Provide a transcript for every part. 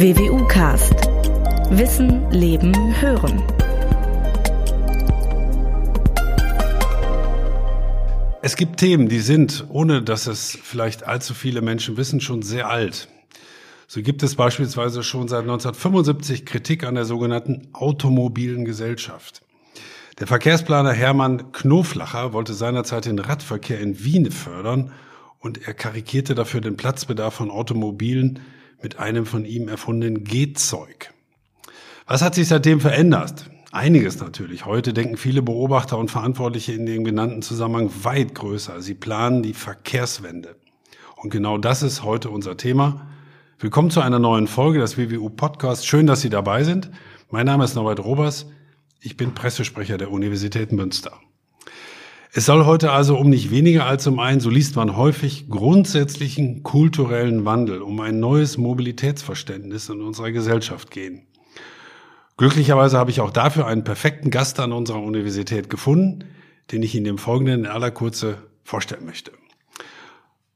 WWU Cast. Wissen, Leben, Hören. Es gibt Themen, die sind, ohne dass es vielleicht allzu viele Menschen wissen, schon sehr alt. So gibt es beispielsweise schon seit 1975 Kritik an der sogenannten automobilen Gesellschaft. Der Verkehrsplaner Hermann Knoflacher wollte seinerzeit den Radverkehr in Wien fördern und er karikierte dafür den Platzbedarf von Automobilen mit einem von ihm erfundenen Gehzeug. Was hat sich seitdem verändert? Einiges natürlich. Heute denken viele Beobachter und Verantwortliche in dem genannten Zusammenhang weit größer. Sie planen die Verkehrswende. Und genau das ist heute unser Thema. Willkommen zu einer neuen Folge des WWU Podcast. Schön, dass Sie dabei sind. Mein Name ist Norbert Robers. Ich bin Pressesprecher der Universität Münster. Es soll heute also um nicht weniger als um einen, so liest man häufig, grundsätzlichen kulturellen Wandel, um ein neues Mobilitätsverständnis in unserer Gesellschaft gehen. Glücklicherweise habe ich auch dafür einen perfekten Gast an unserer Universität gefunden, den ich Ihnen im Folgenden in aller Kurze vorstellen möchte.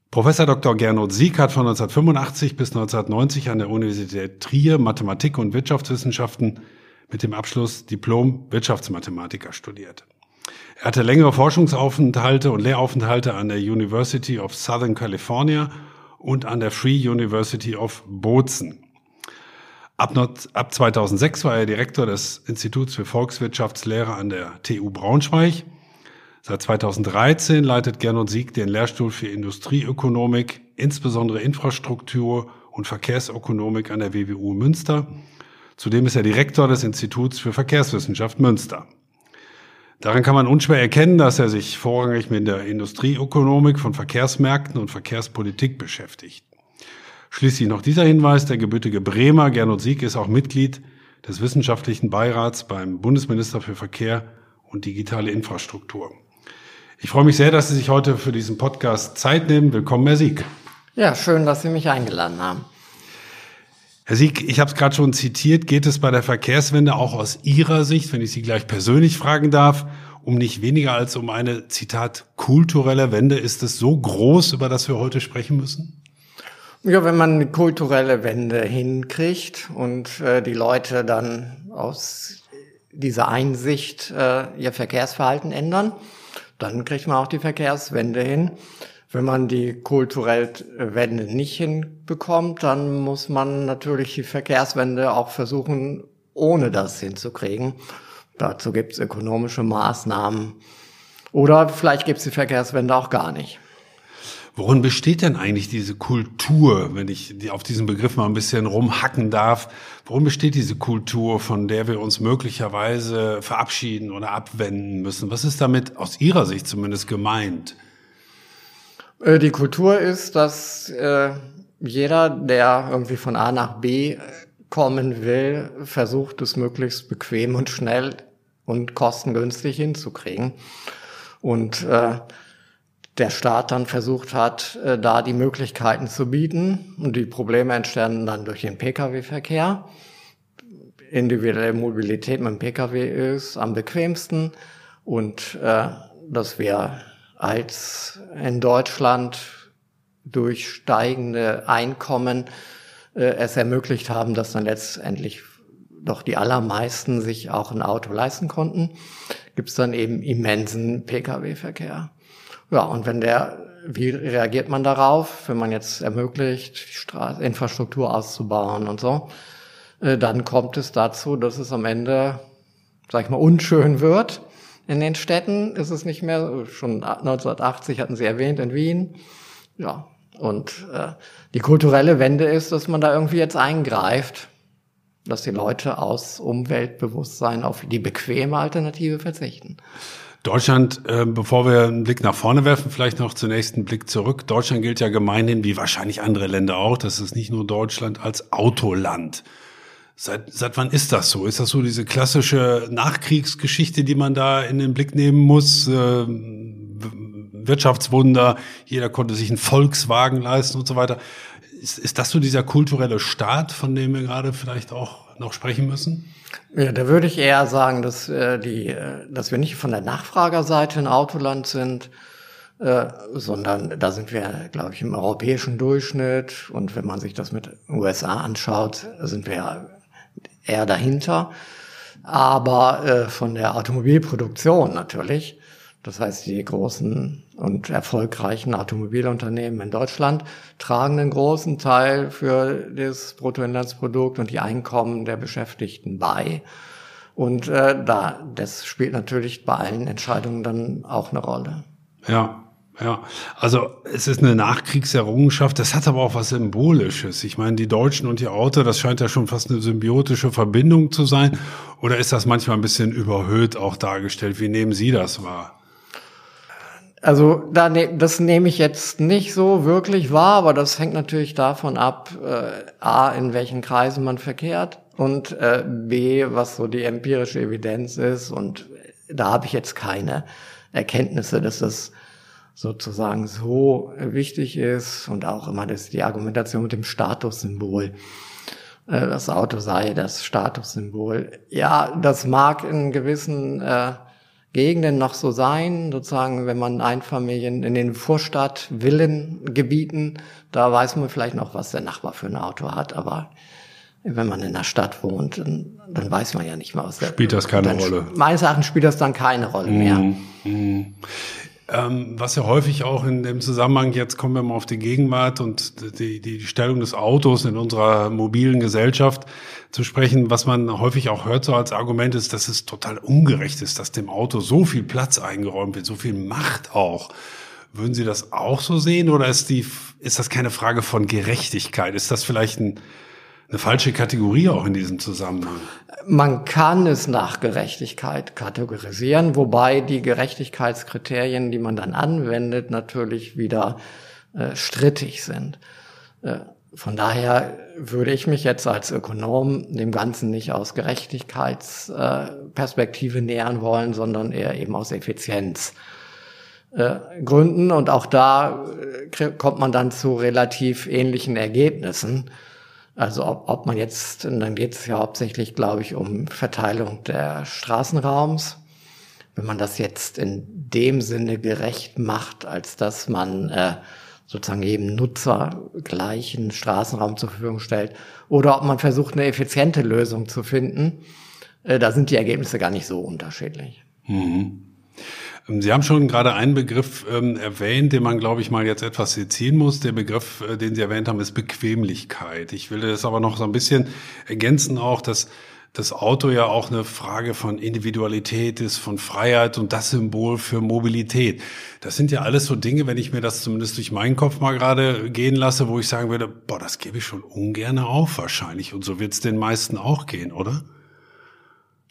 Professor Dr. Gernot Sieg hat von 1985 bis 1990 an der Universität Trier Mathematik und Wirtschaftswissenschaften mit dem Abschluss Diplom Wirtschaftsmathematiker studiert. Er hatte längere Forschungsaufenthalte und Lehraufenthalte an der University of Southern California und an der Free University of Bozen. Ab, ab 2006 war er Direktor des Instituts für Volkswirtschaftslehre an der TU Braunschweig. Seit 2013 leitet Gernot Sieg den Lehrstuhl für Industrieökonomik, insbesondere Infrastruktur und Verkehrsökonomik an der WWU Münster. Zudem ist er Direktor des Instituts für Verkehrswissenschaft Münster. Daran kann man unschwer erkennen, dass er sich vorrangig mit der Industrieökonomik von Verkehrsmärkten und Verkehrspolitik beschäftigt. Schließlich noch dieser Hinweis, der gebürtige Bremer Gernot Sieg ist auch Mitglied des wissenschaftlichen Beirats beim Bundesminister für Verkehr und digitale Infrastruktur. Ich freue mich sehr, dass Sie sich heute für diesen Podcast Zeit nehmen. Willkommen, Herr Sieg. Ja, schön, dass Sie mich eingeladen haben. Herr Sieg, ich habe es gerade schon zitiert, geht es bei der Verkehrswende auch aus Ihrer Sicht, wenn ich Sie gleich persönlich fragen darf, um nicht weniger als um eine, Zitat, kulturelle Wende? Ist es so groß, über das wir heute sprechen müssen? Ja, wenn man eine kulturelle Wende hinkriegt und äh, die Leute dann aus dieser Einsicht äh, ihr Verkehrsverhalten ändern, dann kriegt man auch die Verkehrswende hin. Wenn man die kulturelle Wende nicht hinbekommt, dann muss man natürlich die Verkehrswende auch versuchen, ohne das hinzukriegen. Dazu gibt es ökonomische Maßnahmen. Oder vielleicht gibt es die Verkehrswende auch gar nicht. Worin besteht denn eigentlich diese Kultur, wenn ich auf diesen Begriff mal ein bisschen rumhacken darf? Worin besteht diese Kultur, von der wir uns möglicherweise verabschieden oder abwenden müssen? Was ist damit aus Ihrer Sicht zumindest gemeint? Äh, die Kultur ist, dass äh, jeder, der irgendwie von A nach B kommen will, versucht es möglichst bequem und schnell und kostengünstig hinzukriegen. Und äh, der Staat dann versucht hat, äh, da die Möglichkeiten zu bieten. Und die Probleme entstanden dann durch den Pkw-Verkehr. Individuelle Mobilität mit dem Pkw ist am bequemsten und äh, dass wir als in Deutschland durch steigende Einkommen äh, es ermöglicht haben, dass dann letztendlich doch die allermeisten sich auch ein Auto leisten konnten, gibt es dann eben immensen Pkw-Verkehr. Ja, und wenn der, wie reagiert man darauf, wenn man jetzt ermöglicht, Straß Infrastruktur auszubauen und so, äh, dann kommt es dazu, dass es am Ende, sag ich mal, unschön wird in den Städten ist es nicht mehr, schon 1980 hatten Sie erwähnt, in Wien. Ja, und äh, die kulturelle Wende ist, dass man da irgendwie jetzt eingreift, dass die Leute aus Umweltbewusstsein auf die bequeme Alternative verzichten. Deutschland, äh, bevor wir einen Blick nach vorne werfen, vielleicht noch zunächst einen Blick zurück. Deutschland gilt ja gemeinhin, wie wahrscheinlich andere Länder auch, das ist nicht nur Deutschland, als Autoland. Seit, seit wann ist das so? Ist das so diese klassische Nachkriegsgeschichte, die man da in den Blick nehmen muss? Äh, Wirtschaftswunder, jeder konnte sich einen Volkswagen leisten und so weiter. Ist, ist das so dieser kulturelle Staat, von dem wir gerade vielleicht auch noch sprechen müssen? Ja, da würde ich eher sagen, dass, äh, die, äh, dass wir nicht von der Nachfragerseite ein Autoland sind, äh, sondern da sind wir, glaube ich, im europäischen Durchschnitt. Und wenn man sich das mit USA anschaut, sind wir eher dahinter. Aber äh, von der Automobilproduktion natürlich, das heißt die großen und erfolgreichen Automobilunternehmen in Deutschland tragen einen großen Teil für das Bruttoinlandsprodukt und die Einkommen der Beschäftigten bei. Und äh, da, das spielt natürlich bei allen Entscheidungen dann auch eine Rolle. Ja, ja, also es ist eine Nachkriegserrungenschaft, das hat aber auch was Symbolisches. Ich meine, die Deutschen und ihr Auto, das scheint ja schon fast eine symbiotische Verbindung zu sein. Oder ist das manchmal ein bisschen überhöht auch dargestellt? Wie nehmen Sie das wahr? Also da ne, das nehme ich jetzt nicht so wirklich wahr, aber das hängt natürlich davon ab, äh, a, in welchen Kreisen man verkehrt und äh, b, was so die empirische Evidenz ist. Und da habe ich jetzt keine Erkenntnisse, dass das sozusagen so wichtig ist und auch immer das die Argumentation mit dem Statussymbol. Äh, das Auto sei das Statussymbol. Ja, das mag in gewissen äh, Gegenden noch so sein, sozusagen, wenn man Einfamilien in den Vorstadt, Villengebieten, da weiß man vielleicht noch, was der Nachbar für ein Auto hat, aber wenn man in der Stadt wohnt, dann, dann weiß man ja nicht mal, was der Spielt das keine Rolle? Meines Erachtens spielt das dann keine Rolle mehr. Mm, mm. Ähm, was ja häufig auch in dem Zusammenhang, jetzt kommen wir mal auf die Gegenwart und die, die, Stellung des Autos in unserer mobilen Gesellschaft zu sprechen, was man häufig auch hört so als Argument ist, dass es total ungerecht ist, dass dem Auto so viel Platz eingeräumt wird, so viel Macht auch. Würden Sie das auch so sehen oder ist die, ist das keine Frage von Gerechtigkeit? Ist das vielleicht ein, eine falsche Kategorie auch in diesem Zusammenhang? Man kann es nach Gerechtigkeit kategorisieren, wobei die Gerechtigkeitskriterien, die man dann anwendet, natürlich wieder äh, strittig sind. Äh, von daher würde ich mich jetzt als Ökonom dem Ganzen nicht aus Gerechtigkeitsperspektive äh, nähern wollen, sondern eher eben aus Effizienzgründen. Äh, Und auch da äh, kommt man dann zu relativ ähnlichen Ergebnissen. Also ob, ob man jetzt, und dann geht es ja hauptsächlich, glaube ich, um Verteilung der Straßenraums. Wenn man das jetzt in dem Sinne gerecht macht, als dass man äh, sozusagen jedem Nutzer gleichen Straßenraum zur Verfügung stellt, oder ob man versucht, eine effiziente Lösung zu finden, äh, da sind die Ergebnisse gar nicht so unterschiedlich. Mhm. Ähm, Sie haben schon gerade einen Begriff ähm, erwähnt, den man, glaube ich, mal jetzt etwas sezieren muss. Der Begriff, äh, den Sie erwähnt haben, ist Bequemlichkeit. Ich will das aber noch so ein bisschen ergänzen auch, dass das Auto ja auch eine Frage von Individualität ist, von Freiheit und das Symbol für Mobilität. Das sind ja alles so Dinge, wenn ich mir das zumindest durch meinen Kopf mal gerade gehen lasse, wo ich sagen würde, boah, das gebe ich schon ungern auf wahrscheinlich. Und so wird es den meisten auch gehen, oder?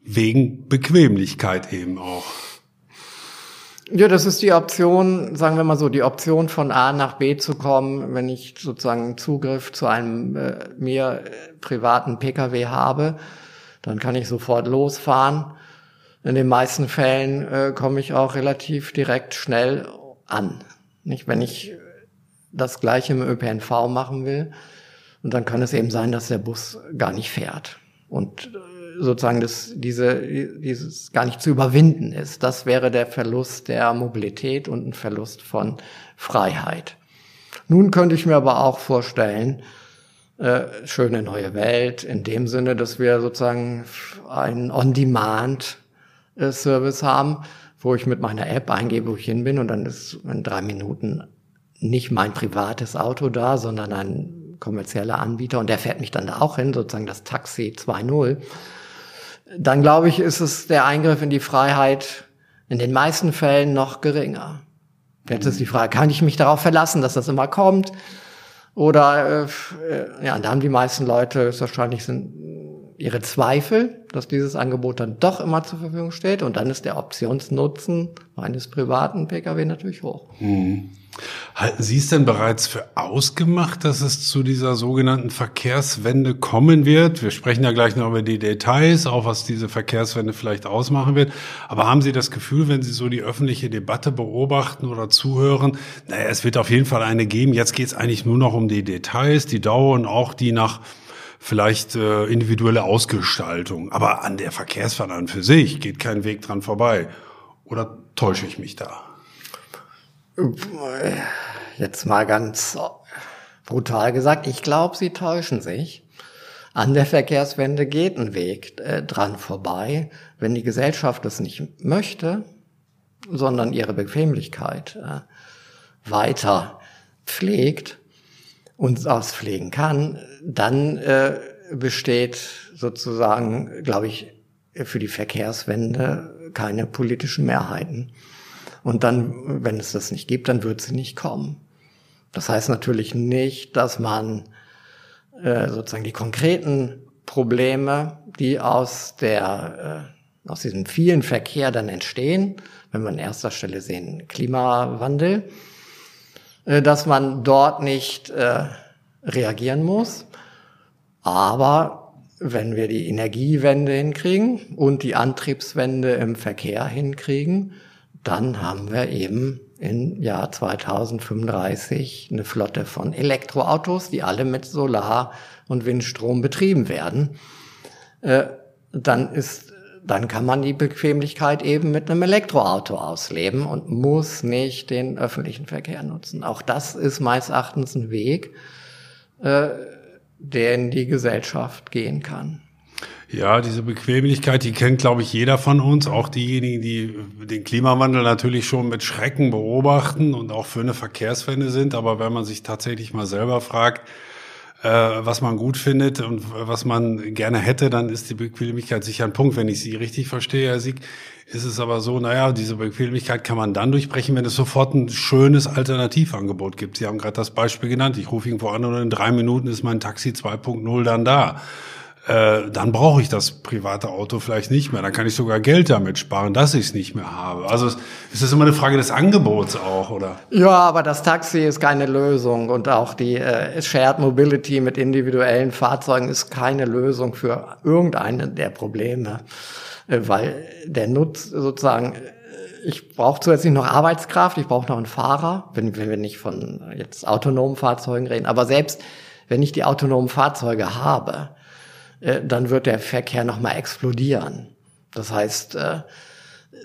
Wegen Bequemlichkeit eben auch. Ja, das ist die Option, sagen wir mal so, die Option von A nach B zu kommen, wenn ich sozusagen Zugriff zu einem äh, mir äh, privaten Pkw habe, dann kann ich sofort losfahren. In den meisten Fällen äh, komme ich auch relativ direkt schnell an. Nicht, wenn ich das gleiche im ÖPNV machen will, und dann kann es eben sein, dass der Bus gar nicht fährt. Und äh, sozusagen das, diese, dieses gar nicht zu überwinden ist. Das wäre der Verlust der Mobilität und ein Verlust von Freiheit. Nun könnte ich mir aber auch vorstellen, äh, schöne neue Welt in dem Sinne, dass wir sozusagen einen On-Demand-Service haben, wo ich mit meiner App eingebe, wo ich hin bin und dann ist in drei Minuten nicht mein privates Auto da, sondern ein kommerzieller Anbieter und der fährt mich dann da auch hin, sozusagen das Taxi 2.0 dann glaube ich, ist es der Eingriff in die Freiheit in den meisten Fällen noch geringer. Jetzt ist die Frage, kann ich mich darauf verlassen, dass das immer kommt? Oder äh, ja, da haben die meisten Leute wahrscheinlich sind ihre Zweifel, dass dieses Angebot dann doch immer zur Verfügung steht. Und dann ist der Optionsnutzen meines privaten Pkw natürlich hoch. Mhm. Halten Sie es denn bereits für ausgemacht, dass es zu dieser sogenannten Verkehrswende kommen wird? Wir sprechen ja gleich noch über die Details, auch was diese Verkehrswende vielleicht ausmachen wird. Aber haben Sie das Gefühl, wenn Sie so die öffentliche Debatte beobachten oder zuhören, naja, es wird auf jeden Fall eine geben. Jetzt geht es eigentlich nur noch um die Details, die Dauer und auch die nach vielleicht äh, individuelle Ausgestaltung. Aber an der Verkehrswende an für sich geht kein Weg dran vorbei. Oder täusche ich mich da? Jetzt mal ganz brutal gesagt, ich glaube, sie täuschen sich. An der Verkehrswende geht ein Weg äh, dran vorbei. Wenn die Gesellschaft das nicht möchte, sondern ihre Bequemlichkeit äh, weiter pflegt und auspflegen kann, dann äh, besteht sozusagen, glaube ich, für die Verkehrswende keine politischen Mehrheiten. Und dann, wenn es das nicht gibt, dann wird sie nicht kommen. Das heißt natürlich nicht, dass man äh, sozusagen die konkreten Probleme, die aus der äh, aus diesem vielen Verkehr dann entstehen, wenn wir an erster Stelle sehen Klimawandel, dass man dort nicht äh, reagieren muss. Aber wenn wir die Energiewende hinkriegen und die Antriebswende im Verkehr hinkriegen, dann haben wir eben im Jahr 2035 eine Flotte von Elektroautos, die alle mit Solar- und Windstrom betrieben werden. Äh, dann ist, dann kann man die Bequemlichkeit eben mit einem Elektroauto ausleben und muss nicht den öffentlichen Verkehr nutzen. Auch das ist meines Erachtens ein Weg, äh, der in die Gesellschaft gehen kann. Ja, diese Bequemlichkeit, die kennt, glaube ich, jeder von uns, auch diejenigen, die den Klimawandel natürlich schon mit Schrecken beobachten und auch für eine Verkehrswende sind. Aber wenn man sich tatsächlich mal selber fragt, äh, was man gut findet und was man gerne hätte, dann ist die Bequemlichkeit sicher ein Punkt. Wenn ich Sie richtig verstehe, Herr Sieg, ist es aber so, naja, diese Bequemlichkeit kann man dann durchbrechen, wenn es sofort ein schönes Alternativangebot gibt. Sie haben gerade das Beispiel genannt. Ich rufe irgendwo an und in drei Minuten ist mein Taxi 2.0 dann da äh, dann brauche ich das private Auto vielleicht nicht mehr. Dann kann ich sogar Geld damit sparen, dass ich es nicht mehr habe. Also ist das immer eine Frage des Angebots auch, oder? Ja, aber das Taxi ist keine Lösung und auch die äh, Shared Mobility mit individuellen Fahrzeugen ist keine Lösung für irgendeine der Probleme, äh, weil der Nutz sozusagen äh, ich brauche zusätzlich noch Arbeitskraft, ich brauche noch einen Fahrer, wenn, wenn wir nicht von jetzt autonomen Fahrzeugen reden. Aber selbst wenn ich die autonomen Fahrzeuge habe, dann wird der Verkehr nochmal explodieren. Das heißt, äh,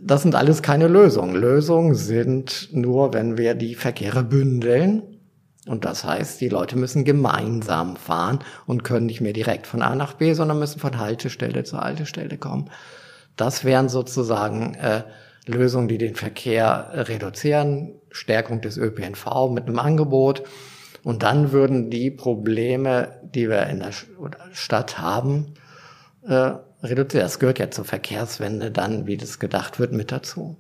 das sind alles keine Lösungen. Lösungen sind nur, wenn wir die Verkehre bündeln. Und das heißt, die Leute müssen gemeinsam fahren und können nicht mehr direkt von A nach B, sondern müssen von Haltestelle zu Haltestelle kommen. Das wären sozusagen äh, Lösungen, die den Verkehr reduzieren. Stärkung des ÖPNV mit einem Angebot und dann würden die Probleme, die wir in der Stadt haben, äh, reduziert. Das gehört ja zur Verkehrswende dann, wie das gedacht wird, mit dazu.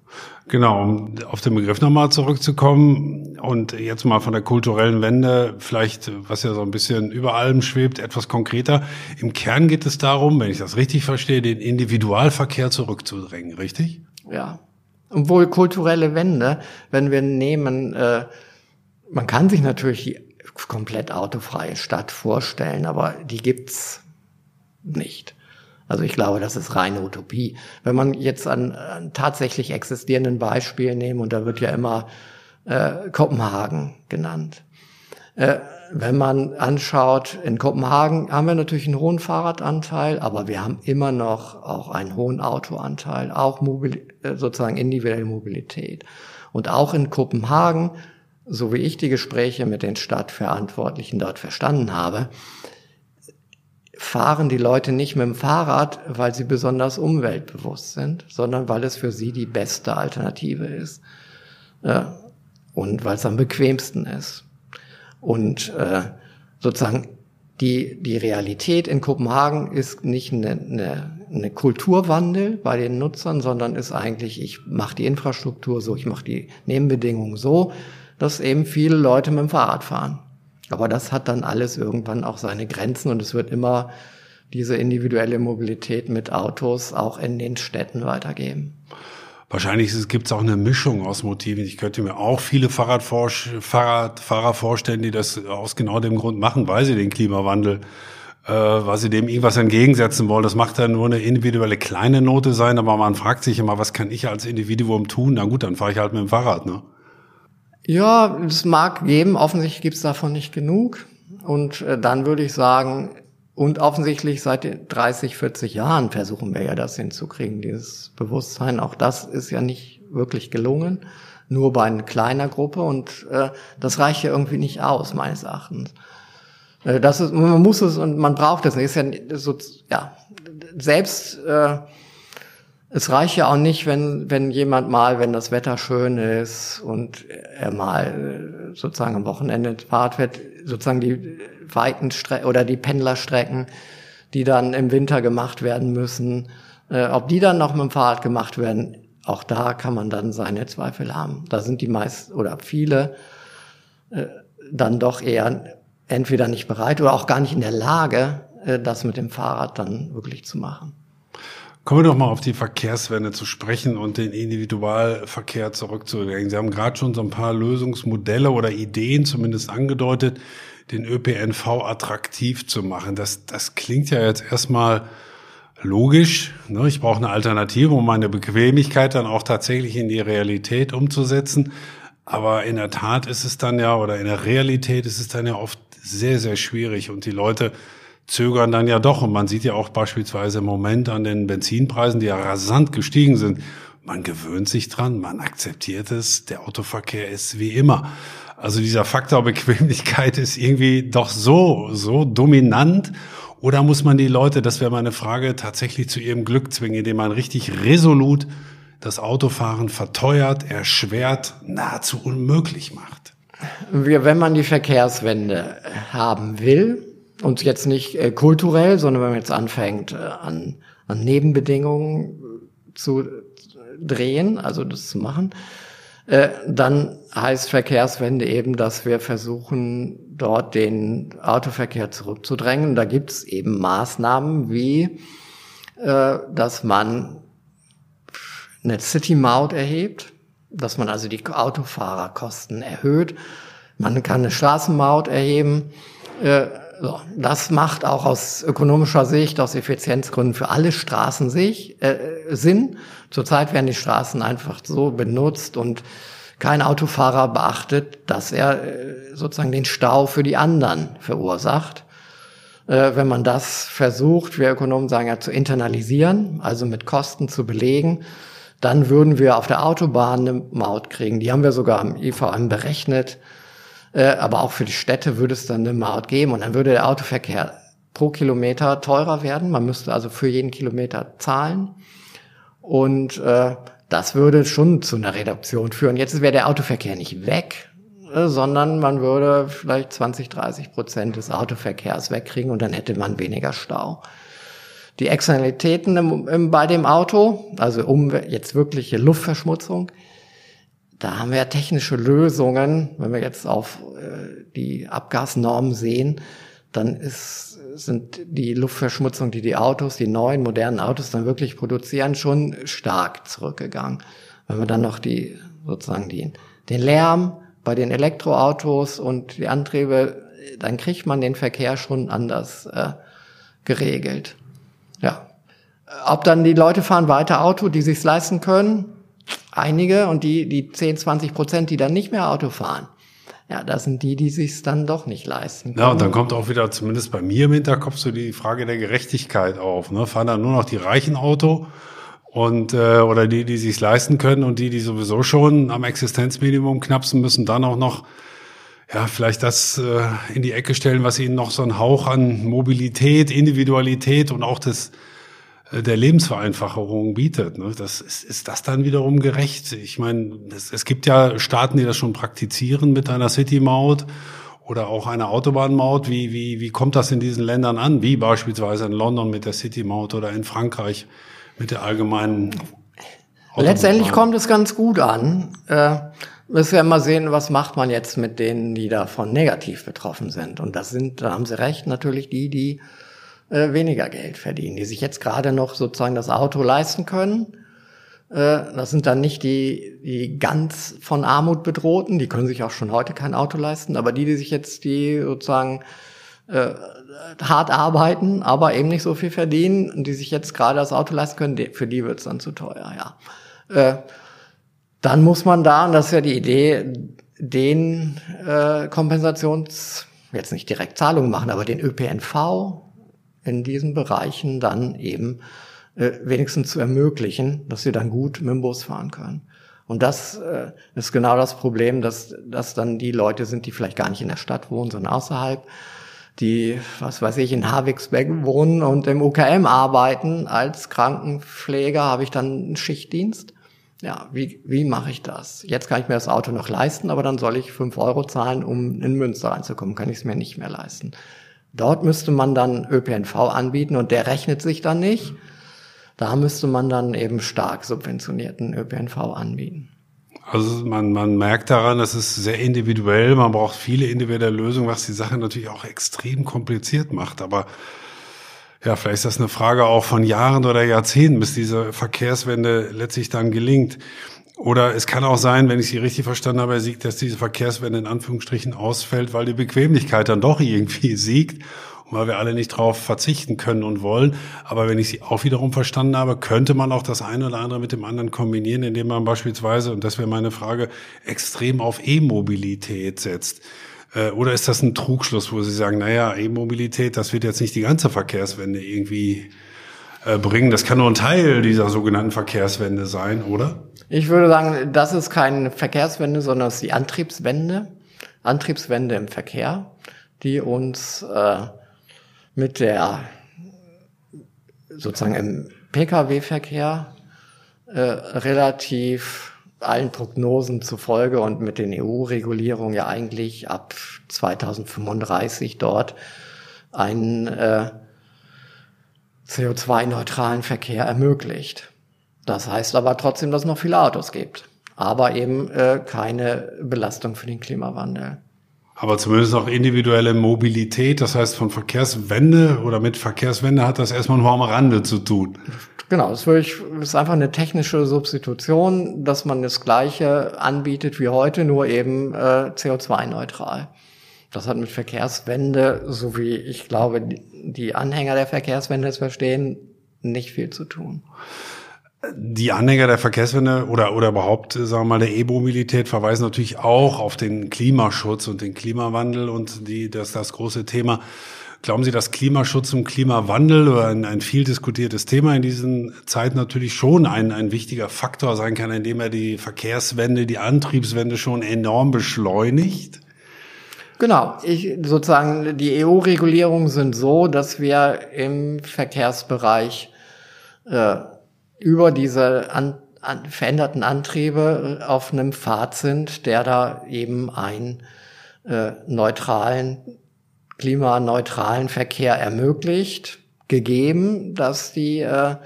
Genau, um auf den Begriff nochmal zurückzukommen und jetzt mal von der kulturellen Wende, vielleicht, was ja so ein bisschen über allem schwebt, etwas konkreter. Im Kern geht es darum, wenn ich das richtig verstehe, den Individualverkehr zurückzudrängen, richtig? Ja. Obwohl kulturelle Wende, wenn wir nehmen, äh, man kann sich natürlich komplett autofreie Stadt vorstellen, aber die gibt's nicht. Also ich glaube, das ist reine Utopie. Wenn man jetzt an, an tatsächlich existierenden Beispielen nehmen, und da wird ja immer äh, Kopenhagen genannt. Äh, wenn man anschaut, in Kopenhagen haben wir natürlich einen hohen Fahrradanteil, aber wir haben immer noch auch einen hohen Autoanteil, auch Mobil äh, sozusagen individuelle Mobilität. Und auch in Kopenhagen so wie ich die Gespräche mit den Stadtverantwortlichen dort verstanden habe, fahren die Leute nicht mit dem Fahrrad, weil sie besonders umweltbewusst sind, sondern weil es für sie die beste Alternative ist äh, und weil es am bequemsten ist. Und äh, sozusagen die, die Realität in Kopenhagen ist nicht eine, eine, eine Kulturwandel bei den Nutzern, sondern ist eigentlich, ich mache die Infrastruktur so, ich mache die Nebenbedingungen so, dass eben viele Leute mit dem Fahrrad fahren. Aber das hat dann alles irgendwann auch seine Grenzen und es wird immer diese individuelle Mobilität mit Autos auch in den Städten weitergeben. Wahrscheinlich gibt es auch eine Mischung aus Motiven. Ich könnte mir auch viele Fahrradfahrer vorstellen, die das aus genau dem Grund machen, weil sie den Klimawandel, äh, weil sie dem irgendwas entgegensetzen wollen. Das macht ja nur eine individuelle kleine Note sein, aber man fragt sich immer, was kann ich als Individuum tun? Na gut, dann fahre ich halt mit dem Fahrrad. Ne? Ja, es mag geben, offensichtlich gibt es davon nicht genug. Und äh, dann würde ich sagen, und offensichtlich seit 30, 40 Jahren versuchen wir ja das hinzukriegen, dieses Bewusstsein. Auch das ist ja nicht wirklich gelungen. nur bei einer kleiner Gruppe und äh, das reicht ja irgendwie nicht aus, meines Erachtens. Äh, das ist, man muss es und man braucht es. Ist ja, so, ja selbst äh, es reicht ja auch nicht, wenn, wenn jemand mal, wenn das Wetter schön ist und er mal äh, sozusagen am Wochenende Fahrt wird, sozusagen die weiten Strecken oder die Pendlerstrecken, die dann im Winter gemacht werden müssen, äh, ob die dann noch mit dem Fahrrad gemacht werden, auch da kann man dann seine Zweifel haben. Da sind die meisten oder viele äh, dann doch eher entweder nicht bereit oder auch gar nicht in der Lage, äh, das mit dem Fahrrad dann wirklich zu machen. Kommen wir doch mal auf die Verkehrswende zu sprechen und den Individualverkehr zurückzudenken. Sie haben gerade schon so ein paar Lösungsmodelle oder Ideen zumindest angedeutet, den ÖPNV attraktiv zu machen. Das, das klingt ja jetzt erstmal logisch. Ne? Ich brauche eine Alternative, um meine Bequemlichkeit dann auch tatsächlich in die Realität umzusetzen. Aber in der Tat ist es dann ja, oder in der Realität ist es dann ja oft sehr, sehr schwierig und die Leute zögern dann ja doch. Und man sieht ja auch beispielsweise im Moment an den Benzinpreisen, die ja rasant gestiegen sind. Man gewöhnt sich dran, man akzeptiert es, der Autoverkehr ist wie immer. Also dieser Faktor Bequemlichkeit ist irgendwie doch so, so dominant. Oder muss man die Leute, das wäre meine Frage, tatsächlich zu ihrem Glück zwingen, indem man richtig resolut das Autofahren verteuert, erschwert, nahezu unmöglich macht? Wenn man die Verkehrswende haben will, und jetzt nicht äh, kulturell, sondern wenn man jetzt anfängt, äh, an, an Nebenbedingungen zu drehen, also das zu machen, äh, dann heißt Verkehrswende eben, dass wir versuchen, dort den Autoverkehr zurückzudrängen. Da gibt es eben Maßnahmen wie, äh, dass man eine City-Maut erhebt, dass man also die Autofahrerkosten erhöht. Man kann eine Straßenmaut erheben. Äh, so, das macht auch aus ökonomischer Sicht, aus Effizienzgründen für alle Straßen sich, äh, Sinn. Zurzeit werden die Straßen einfach so benutzt und kein Autofahrer beachtet, dass er äh, sozusagen den Stau für die anderen verursacht. Äh, wenn man das versucht, wir Ökonomen sagen ja, zu internalisieren, also mit Kosten zu belegen, dann würden wir auf der Autobahn eine Maut kriegen. Die haben wir sogar am IVM berechnet äh, aber auch für die Städte würde es dann eine Maut geben und dann würde der Autoverkehr pro Kilometer teurer werden. Man müsste also für jeden Kilometer zahlen. Und äh, das würde schon zu einer Reduktion führen. Jetzt wäre der Autoverkehr nicht weg, äh, sondern man würde vielleicht 20, 30 Prozent des Autoverkehrs wegkriegen und dann hätte man weniger Stau. Die Externalitäten im, im, bei dem Auto, also um jetzt wirkliche Luftverschmutzung, da haben wir technische Lösungen. Wenn wir jetzt auf äh, die Abgasnormen sehen, dann ist, sind die Luftverschmutzung, die die Autos, die neuen modernen Autos dann wirklich produzieren, schon stark zurückgegangen. Wenn wir dann noch die sozusagen die, den Lärm bei den Elektroautos und die Antriebe, dann kriegt man den Verkehr schon anders äh, geregelt. Ja. Ob dann die Leute fahren weiter Auto, die sich's leisten können, einige und die, die 10, 20 Prozent, die dann nicht mehr Auto fahren. Ja, das sind die, die sich dann doch nicht leisten können. Ja, und dann kommt auch wieder, zumindest bei mir im Hinterkopf, so die Frage der Gerechtigkeit auf. Ne? Fahren dann nur noch die reichen Auto und äh, oder die, die sich leisten können und die, die sowieso schon am Existenzminimum knapsen müssen, dann auch noch ja, vielleicht das äh, in die Ecke stellen, was ihnen noch so einen Hauch an Mobilität, Individualität und auch das der Lebensvereinfachung bietet. Ne? Das ist, ist das dann wiederum gerecht? Ich meine, es, es gibt ja Staaten, die das schon praktizieren mit einer City-Maut oder auch einer Autobahnmaut. Wie, wie, wie kommt das in diesen Ländern an? Wie beispielsweise in London mit der City-Maut oder in Frankreich mit der allgemeinen Letztendlich kommt es ganz gut an. Äh, müssen wir mal sehen, was macht man jetzt mit denen, die davon negativ betroffen sind. Und das sind, da haben Sie recht, natürlich die, die äh, weniger Geld verdienen, die sich jetzt gerade noch sozusagen das Auto leisten können. Äh, das sind dann nicht die, die ganz von Armut bedrohten, die können sich auch schon heute kein Auto leisten, aber die, die sich jetzt die sozusagen äh, hart arbeiten, aber eben nicht so viel verdienen und die sich jetzt gerade das Auto leisten können, für die wird's dann zu teuer, ja. Äh, dann muss man da, und das ist ja die Idee, den äh, Kompensations, jetzt nicht direkt Zahlungen machen, aber den ÖPNV in diesen Bereichen dann eben äh, wenigstens zu ermöglichen, dass sie dann gut mit dem Bus fahren können. Und das äh, ist genau das Problem, dass, dass dann die Leute sind, die vielleicht gar nicht in der Stadt wohnen, sondern außerhalb, die, was weiß ich, in Havixbeck wohnen und im UKM arbeiten. Als Krankenpfleger habe ich dann einen Schichtdienst. Ja, wie, wie mache ich das? Jetzt kann ich mir das Auto noch leisten, aber dann soll ich fünf Euro zahlen, um in Münster reinzukommen. Kann ich es mir nicht mehr leisten. Dort müsste man dann ÖPNV anbieten und der rechnet sich dann nicht. Da müsste man dann eben stark subventionierten ÖPNV anbieten. Also man, man merkt daran, das ist sehr individuell, man braucht viele individuelle Lösungen, was die Sache natürlich auch extrem kompliziert macht. Aber ja, vielleicht ist das eine Frage auch von Jahren oder Jahrzehnten, bis diese Verkehrswende letztlich dann gelingt. Oder es kann auch sein, wenn ich Sie richtig verstanden habe, Herr Sieg, dass diese Verkehrswende in Anführungsstrichen ausfällt, weil die Bequemlichkeit dann doch irgendwie siegt und weil wir alle nicht darauf verzichten können und wollen. Aber wenn ich Sie auch wiederum verstanden habe, könnte man auch das eine oder andere mit dem anderen kombinieren, indem man beispielsweise, und das wäre meine Frage, extrem auf E-Mobilität setzt. Äh, oder ist das ein Trugschluss, wo Sie sagen, naja, E-Mobilität, das wird jetzt nicht die ganze Verkehrswende irgendwie bringen. Das kann nur ein Teil dieser sogenannten Verkehrswende sein, oder? Ich würde sagen, das ist keine Verkehrswende, sondern es ist die Antriebswende. Antriebswende im Verkehr, die uns äh, mit der sozusagen im Pkw-Verkehr äh, relativ allen Prognosen zufolge und mit den EU-Regulierungen ja eigentlich ab 2035 dort einen äh, CO2-neutralen Verkehr ermöglicht. Das heißt aber trotzdem, dass es noch viele Autos gibt, aber eben äh, keine Belastung für den Klimawandel. Aber zumindest auch individuelle Mobilität, das heißt von Verkehrswende oder mit Verkehrswende hat das erstmal nur am Rande zu tun. Genau, das ist einfach eine technische Substitution, dass man das Gleiche anbietet wie heute, nur eben äh, CO2-neutral. Das hat mit Verkehrswende, so wie ich glaube, die Anhänger der Verkehrswende es verstehen, nicht viel zu tun. Die Anhänger der Verkehrswende oder, oder überhaupt, sagen wir mal, der E-Mobilität verweisen natürlich auch auf den Klimaschutz und den Klimawandel und die, das, das große Thema. Glauben Sie, dass Klimaschutz und Klimawandel oder ein, ein viel diskutiertes Thema in diesen Zeiten natürlich schon ein, ein wichtiger Faktor sein kann, indem er die Verkehrswende, die Antriebswende schon enorm beschleunigt? Genau, ich, sozusagen die EU-Regulierungen sind so, dass wir im Verkehrsbereich äh, über diese an, an, veränderten Antriebe auf einem Pfad sind, der da eben einen äh, neutralen, klimaneutralen Verkehr ermöglicht, gegeben, dass die, äh,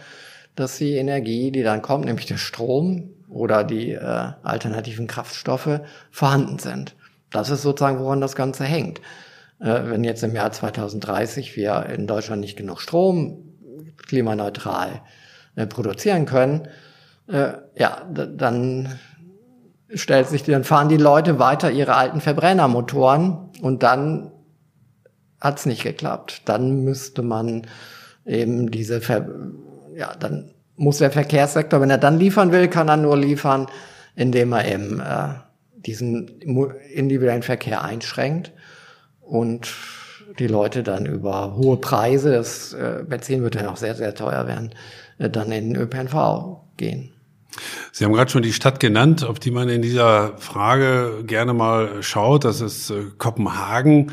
dass die Energie, die dann kommt, nämlich der Strom oder die äh, alternativen Kraftstoffe, vorhanden sind. Das ist sozusagen, woran das Ganze hängt. Äh, wenn jetzt im Jahr 2030 wir in Deutschland nicht genug Strom klimaneutral äh, produzieren können, äh, ja, dann stellt sich, dann fahren die Leute weiter ihre alten Verbrennermotoren und dann hat's nicht geklappt. Dann müsste man eben diese, Ver ja, dann muss der Verkehrssektor, wenn er dann liefern will, kann er nur liefern, indem er eben äh, diesen individuellen Verkehr einschränkt und die Leute dann über hohe Preise, das äh, Benzin wird dann auch sehr, sehr teuer werden, äh, dann in den ÖPNV gehen. Sie haben gerade schon die Stadt genannt, auf die man in dieser Frage gerne mal schaut. Das ist äh, Kopenhagen.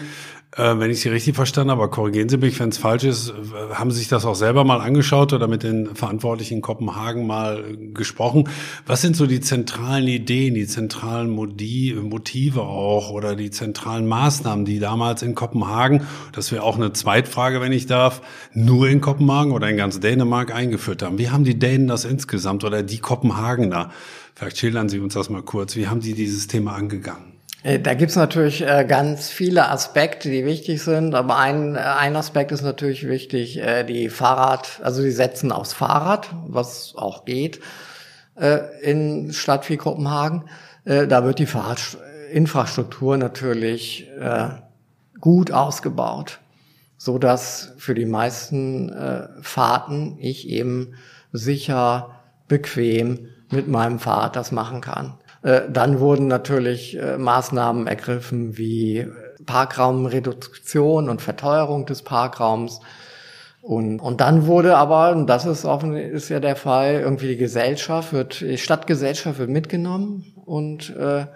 Äh, wenn ich Sie richtig verstanden habe, korrigieren Sie mich, wenn es falsch ist, äh, haben Sie sich das auch selber mal angeschaut oder mit den Verantwortlichen in Kopenhagen mal äh, gesprochen? Was sind so die zentralen Ideen, die zentralen Motive auch oder die zentralen Maßnahmen, die damals in Kopenhagen, das wäre auch eine Zweitfrage, wenn ich darf, nur in Kopenhagen oder in ganz Dänemark eingeführt haben? Wie haben die Dänen das insgesamt oder die Kopenhagener? Vielleicht schildern Sie uns das mal kurz. Wie haben die dieses Thema angegangen? Äh, da gibt's natürlich äh, ganz viele Aspekte, die wichtig sind, aber ein, äh, ein Aspekt ist natürlich wichtig, die Fahrrad, also die setzen aufs Fahrrad, was auch geht in Stadt wie Kopenhagen. Da wird die Fahrradinfrastruktur natürlich gut ausgebaut, so dass für die meisten Fahrten ich eben sicher, bequem mit meinem Fahrrad das machen kann. Äh, dann wurden natürlich äh, Maßnahmen ergriffen wie Parkraumreduktion und Verteuerung des Parkraums. Und, und dann wurde aber, und das ist offen, ist ja der Fall, irgendwie die Gesellschaft wird, die Stadtgesellschaft wird mitgenommen und äh, äh,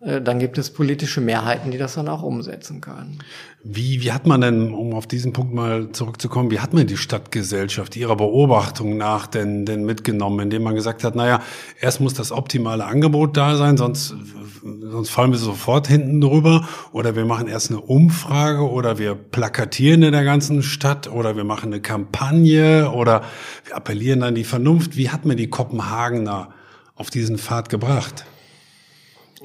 dann gibt es politische Mehrheiten, die das dann auch umsetzen können. Wie, wie hat man denn, um auf diesen Punkt mal zurückzukommen, wie hat man die Stadtgesellschaft ihrer Beobachtung nach denn, denn mitgenommen, indem man gesagt hat, naja, erst muss das optimale Angebot da sein, sonst, sonst fallen wir sofort hinten drüber, oder wir machen erst eine Umfrage, oder wir plakatieren in der ganzen Stadt, oder wir machen eine Kampagne, oder wir appellieren an die Vernunft. Wie hat man die Kopenhagener auf diesen Pfad gebracht?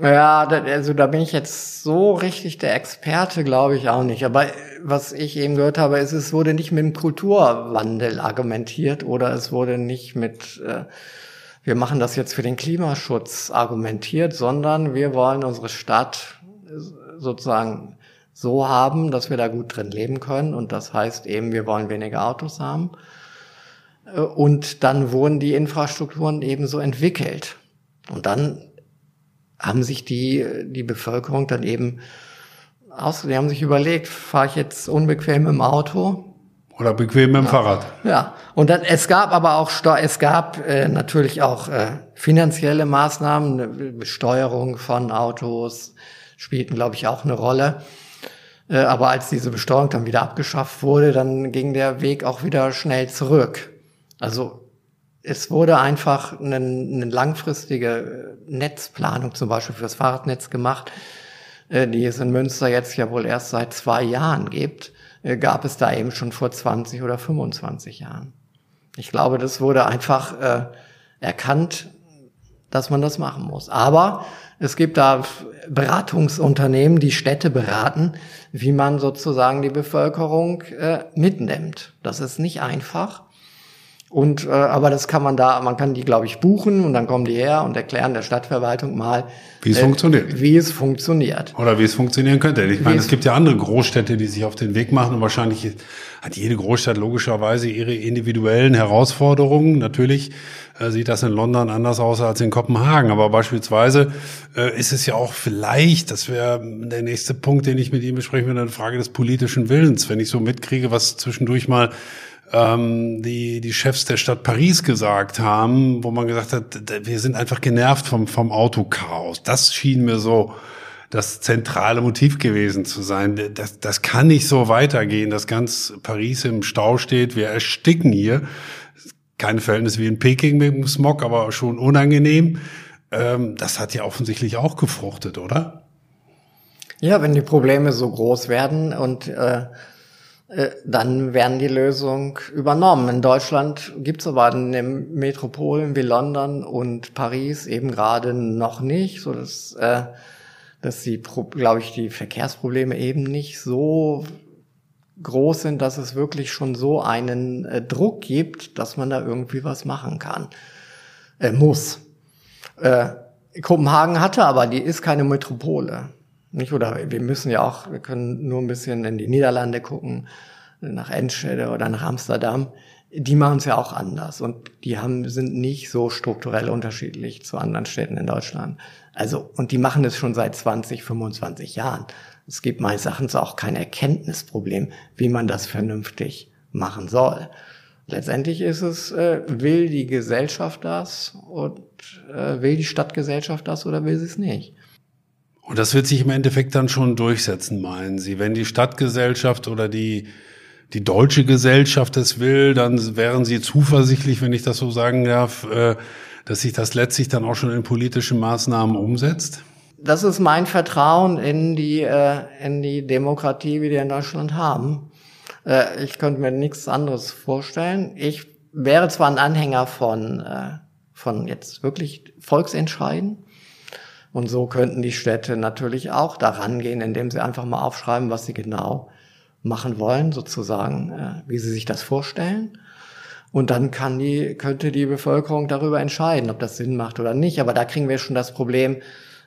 Ja, also da bin ich jetzt so richtig der Experte, glaube ich auch nicht. Aber was ich eben gehört habe, ist, es wurde nicht mit dem Kulturwandel argumentiert oder es wurde nicht mit, äh, wir machen das jetzt für den Klimaschutz argumentiert, sondern wir wollen unsere Stadt sozusagen so haben, dass wir da gut drin leben können. Und das heißt eben, wir wollen weniger Autos haben. Äh, und dann wurden die Infrastrukturen eben so entwickelt. Und dann haben sich die, die Bevölkerung dann eben aus, die haben sich überlegt, fahre ich jetzt unbequem im Auto? Oder bequem mit dem ja. Fahrrad. Ja, und dann, es gab aber auch, es gab äh, natürlich auch äh, finanzielle Maßnahmen, eine Besteuerung von Autos spielten, glaube ich, auch eine Rolle. Äh, aber als diese Besteuerung dann wieder abgeschafft wurde, dann ging der Weg auch wieder schnell zurück. Also es wurde einfach eine, eine langfristige Netzplanung zum Beispiel fürs Fahrradnetz gemacht, äh, die es in Münster jetzt ja wohl erst seit zwei Jahren gibt, äh, gab es da eben schon vor 20 oder 25 Jahren. Ich glaube, das wurde einfach äh, erkannt, dass man das machen muss. Aber es gibt da Beratungsunternehmen, die Städte beraten, wie man sozusagen die Bevölkerung äh, mitnimmt. Das ist nicht einfach. Und äh, aber das kann man da, man kann die, glaube ich, buchen und dann kommen die her und erklären der Stadtverwaltung mal, wie es äh, funktioniert. Wie es funktioniert. Oder wie es funktionieren könnte. Ich meine, es gibt ja andere Großstädte, die sich auf den Weg machen und wahrscheinlich hat jede Großstadt logischerweise ihre individuellen Herausforderungen. Natürlich äh, sieht das in London anders aus als in Kopenhagen, aber beispielsweise äh, ist es ja auch vielleicht, das wäre der nächste Punkt, den ich mit Ihnen besprechen würde, eine Frage des politischen Willens. Wenn ich so mitkriege, was zwischendurch mal ähm, die, die Chefs der Stadt Paris gesagt haben, wo man gesagt hat, wir sind einfach genervt vom, vom Autochaos. Das schien mir so das zentrale Motiv gewesen zu sein. Das, das kann nicht so weitergehen, dass ganz Paris im Stau steht. Wir ersticken hier. Kein Verhältnis wie in Peking mit dem Smog, aber schon unangenehm. Ähm, das hat ja offensichtlich auch gefruchtet, oder? Ja, wenn die Probleme so groß werden und äh, dann werden die Lösungen übernommen. In Deutschland gibt es aber in den Metropolen wie London und Paris eben gerade noch nicht, so dass, äh, dass die, glaube ich, die Verkehrsprobleme eben nicht so groß sind, dass es wirklich schon so einen äh, Druck gibt, dass man da irgendwie was machen kann, äh, muss. Äh, Kopenhagen hatte aber, die ist keine Metropole. Nicht? Oder wir müssen ja auch, wir können nur ein bisschen in die Niederlande gucken, nach Enschede oder nach Amsterdam. Die machen es ja auch anders und die haben, sind nicht so strukturell unterschiedlich zu anderen Städten in Deutschland. Also, und die machen es schon seit 20, 25 Jahren. Es gibt meines Erachtens auch kein Erkenntnisproblem, wie man das vernünftig machen soll. Letztendlich ist es, äh, will die Gesellschaft das und äh, will die Stadtgesellschaft das oder will sie es nicht? Und das wird sich im Endeffekt dann schon durchsetzen, meinen Sie? Wenn die Stadtgesellschaft oder die, die deutsche Gesellschaft es will, dann wären Sie zuversichtlich, wenn ich das so sagen darf, äh, dass sich das letztlich dann auch schon in politischen Maßnahmen umsetzt? Das ist mein Vertrauen in die, äh, in die Demokratie, wie wir in Deutschland haben. Äh, ich könnte mir nichts anderes vorstellen. Ich wäre zwar ein Anhänger von, von jetzt wirklich Volksentscheiden, und so könnten die Städte natürlich auch daran gehen, indem sie einfach mal aufschreiben, was sie genau machen wollen, sozusagen, äh, wie sie sich das vorstellen. Und dann kann die, könnte die Bevölkerung darüber entscheiden, ob das Sinn macht oder nicht. Aber da kriegen wir schon das Problem,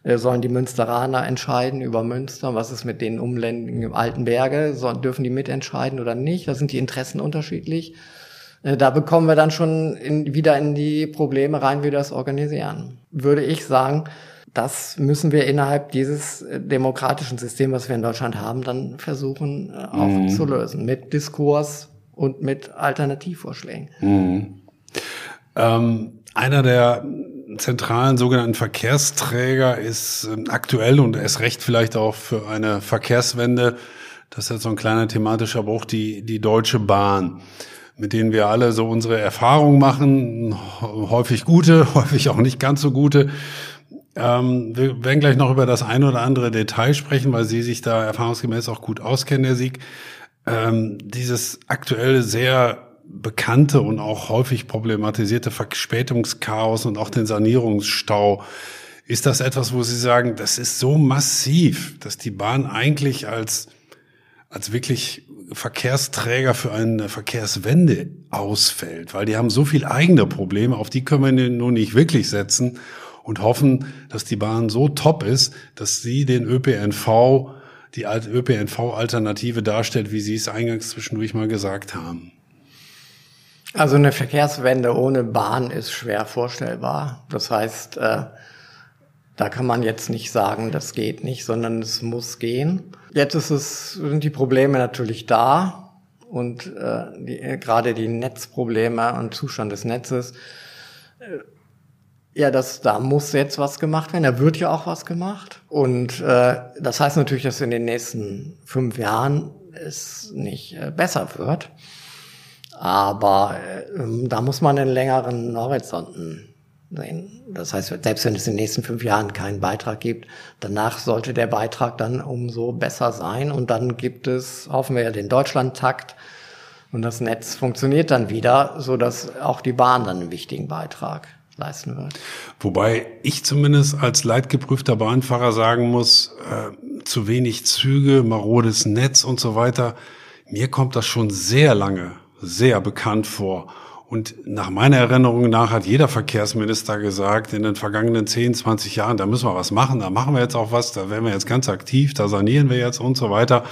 äh, sollen die Münsteraner entscheiden über Münster? Was ist mit den umländigen alten Berge? Dürfen die mitentscheiden oder nicht? Da sind die Interessen unterschiedlich. Äh, da bekommen wir dann schon in, wieder in die Probleme rein, wie wir das organisieren. Würde ich sagen, das müssen wir innerhalb dieses äh, demokratischen Systems, was wir in Deutschland haben, dann versuchen äh, auch mhm. zu lösen. Mit Diskurs und mit Alternativvorschlägen. Mhm. Ähm, einer der zentralen sogenannten Verkehrsträger ist äh, aktuell und erst recht vielleicht auch für eine Verkehrswende, das ist jetzt so ein kleiner thematischer Bruch, die, die Deutsche Bahn, mit denen wir alle so unsere Erfahrungen machen, häufig gute, häufig auch nicht ganz so gute. Ähm, wir werden gleich noch über das ein oder andere Detail sprechen, weil Sie sich da erfahrungsgemäß auch gut auskennen, Herr Sieg. Ähm, dieses aktuelle sehr bekannte und auch häufig problematisierte Verspätungschaos und auch den Sanierungsstau. Ist das etwas, wo Sie sagen, das ist so massiv, dass die Bahn eigentlich als, als wirklich Verkehrsträger für eine Verkehrswende ausfällt? Weil die haben so viel eigene Probleme, auf die können wir nun nicht wirklich setzen und hoffen, dass die Bahn so top ist, dass sie den ÖPNV, die ÖPNV-Alternative darstellt, wie Sie es eingangs zwischendurch mal gesagt haben. Also eine Verkehrswende ohne Bahn ist schwer vorstellbar. Das heißt, äh, da kann man jetzt nicht sagen, das geht nicht, sondern es muss gehen. Jetzt ist es, sind die Probleme natürlich da und äh, die, äh, gerade die Netzprobleme und Zustand des Netzes. Ja, das, da muss jetzt was gemacht werden. Da wird ja auch was gemacht. Und äh, das heißt natürlich, dass in den nächsten fünf Jahren es nicht äh, besser wird. Aber äh, da muss man einen längeren Horizonten sehen. Das heißt, selbst wenn es in den nächsten fünf Jahren keinen Beitrag gibt, danach sollte der Beitrag dann umso besser sein. Und dann gibt es, hoffen wir ja, den Deutschlandtakt. Und das Netz funktioniert dann wieder, so dass auch die Bahn dann einen wichtigen Beitrag leisten wird. Wobei ich zumindest als leidgeprüfter Bahnfahrer sagen muss, äh, zu wenig Züge, marodes Netz und so weiter. Mir kommt das schon sehr lange sehr bekannt vor. Und nach meiner Erinnerung nach hat jeder Verkehrsminister gesagt, in den vergangenen 10, 20 Jahren, da müssen wir was machen, da machen wir jetzt auch was, da werden wir jetzt ganz aktiv, da sanieren wir jetzt und so weiter.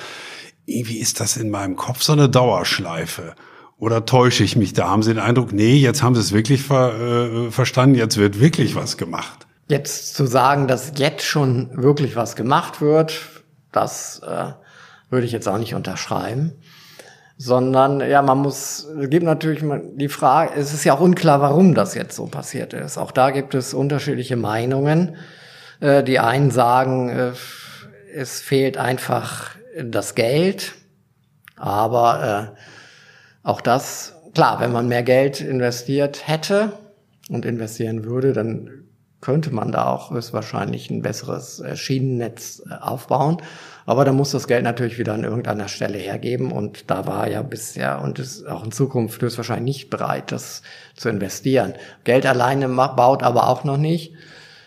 Irgendwie ist das in meinem Kopf so eine Dauerschleife. Oder täusche ich mich? Da haben Sie den Eindruck, nee, jetzt haben Sie es wirklich ver, äh, verstanden, jetzt wird wirklich was gemacht. Jetzt zu sagen, dass jetzt schon wirklich was gemacht wird, das äh, würde ich jetzt auch nicht unterschreiben sondern ja, man muss, es gibt natürlich die Frage, es ist ja auch unklar, warum das jetzt so passiert ist. Auch da gibt es unterschiedliche Meinungen. Äh, die einen sagen, äh, es fehlt einfach das Geld, aber äh, auch das, klar, wenn man mehr Geld investiert hätte und investieren würde, dann könnte man da auch höchstwahrscheinlich ein besseres Schienennetz aufbauen. Aber da muss das Geld natürlich wieder an irgendeiner Stelle hergeben und da war ja bisher und ist auch in Zukunft höchstwahrscheinlich nicht bereit, das zu investieren. Geld alleine baut aber auch noch nicht.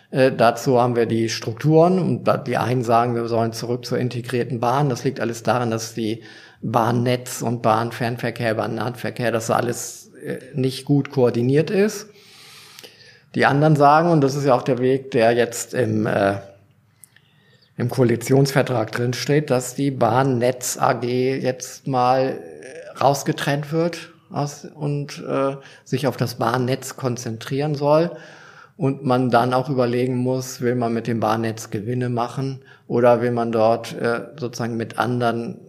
Äh, dazu haben wir die Strukturen und die einen sagen, wir sollen zurück zur integrierten Bahn. Das liegt alles daran, dass die Bahnnetz und Bahnfernverkehr, Bahnnahverkehr, dass alles äh, nicht gut koordiniert ist. Die anderen sagen, und das ist ja auch der Weg, der jetzt im äh, im Koalitionsvertrag drin steht, dass die Bahnnetz AG jetzt mal äh, rausgetrennt wird aus, und äh, sich auf das Bahnnetz konzentrieren soll. Und man dann auch überlegen muss, will man mit dem Bahnnetz Gewinne machen oder will man dort äh, sozusagen mit anderen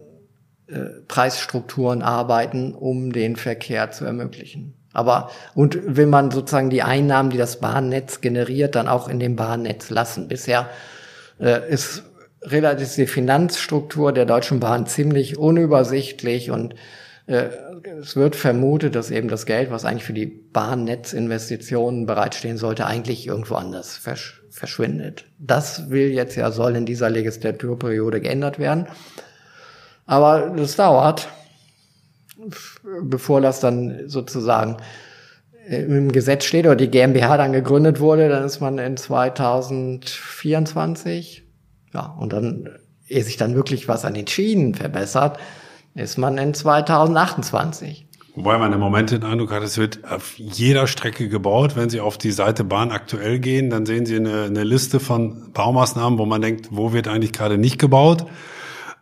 Preisstrukturen arbeiten, um den Verkehr zu ermöglichen. Aber und will man sozusagen die Einnahmen, die das Bahnnetz generiert, dann auch in dem Bahnnetz lassen. Bisher äh, ist relativ die Finanzstruktur der Deutschen Bahn ziemlich unübersichtlich und äh, es wird vermutet, dass eben das Geld, was eigentlich für die Bahnnetzinvestitionen bereitstehen sollte, eigentlich irgendwo anders versch verschwindet. Das will jetzt ja, soll in dieser Legislaturperiode geändert werden. Aber das dauert, bevor das dann sozusagen im Gesetz steht oder die GmbH dann gegründet wurde, dann ist man in 2024. Ja, und dann, ehe sich dann wirklich was an den Schienen verbessert, ist man in 2028. Wobei man im Moment den Eindruck hat, es wird auf jeder Strecke gebaut. Wenn Sie auf die Seite Bahn aktuell gehen, dann sehen Sie eine, eine Liste von Baumaßnahmen, wo man denkt, wo wird eigentlich gerade nicht gebaut.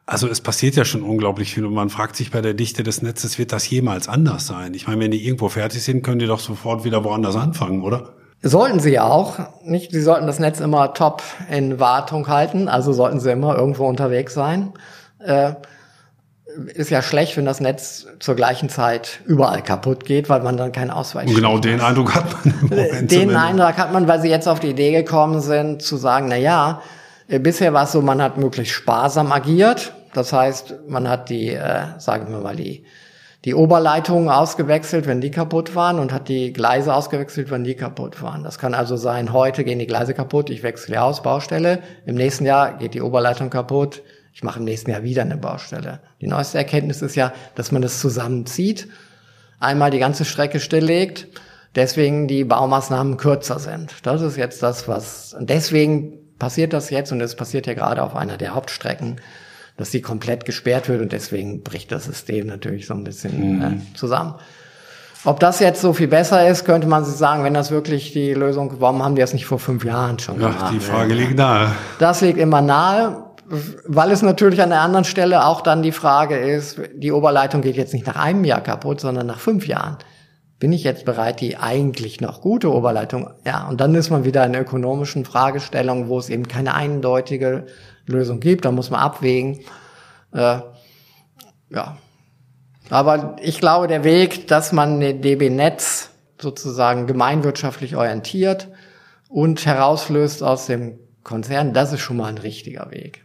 Also es passiert ja schon unglaublich viel und man fragt sich bei der Dichte des Netzes, wird das jemals anders sein? Ich meine, wenn die irgendwo fertig sind, können die doch sofort wieder woanders anfangen, oder? Sollten sie ja auch. Nicht, sie sollten das Netz immer top in Wartung halten, also sollten sie immer irgendwo unterwegs sein. Äh, ist ja schlecht, wenn das Netz zur gleichen Zeit überall kaputt geht, weil man dann keinen Ausweis Und genau den Eindruck hat man im Moment. Den Eindruck hat man, weil sie jetzt auf die Idee gekommen sind, zu sagen, na ja, äh, bisher war es so, man hat möglichst sparsam agiert. Das heißt, man hat die, äh, sagen wir mal, die, die Oberleitungen ausgewechselt, wenn die kaputt waren und hat die Gleise ausgewechselt, wenn die kaputt waren. Das kann also sein, heute gehen die Gleise kaputt, ich wechsle aus, Baustelle. Im nächsten Jahr geht die Oberleitung kaputt, ich mache im nächsten Jahr wieder eine Baustelle. Die neueste Erkenntnis ist ja, dass man das zusammenzieht, einmal die ganze Strecke stilllegt, deswegen die Baumaßnahmen kürzer sind. Das ist jetzt das, was, deswegen passiert das jetzt und es passiert ja gerade auf einer der Hauptstrecken, dass sie komplett gesperrt wird und deswegen bricht das System natürlich so ein bisschen mhm. äh, zusammen. Ob das jetzt so viel besser ist, könnte man sich sagen, wenn das wirklich die Lösung, warum haben die das nicht vor fünf Jahren schon gemacht? Die Frage liegt nahe. Das liegt immer nahe weil es natürlich an der anderen Stelle auch dann die Frage ist, die Oberleitung geht jetzt nicht nach einem Jahr kaputt, sondern nach fünf Jahren. Bin ich jetzt bereit, die eigentlich noch gute Oberleitung? Ja, und dann ist man wieder in ökonomischen Fragestellungen, wo es eben keine eindeutige Lösung gibt. Da muss man abwägen. Äh, ja. Aber ich glaube, der Weg, dass man den DB-Netz sozusagen gemeinwirtschaftlich orientiert und herauslöst aus dem Konzern, das ist schon mal ein richtiger Weg.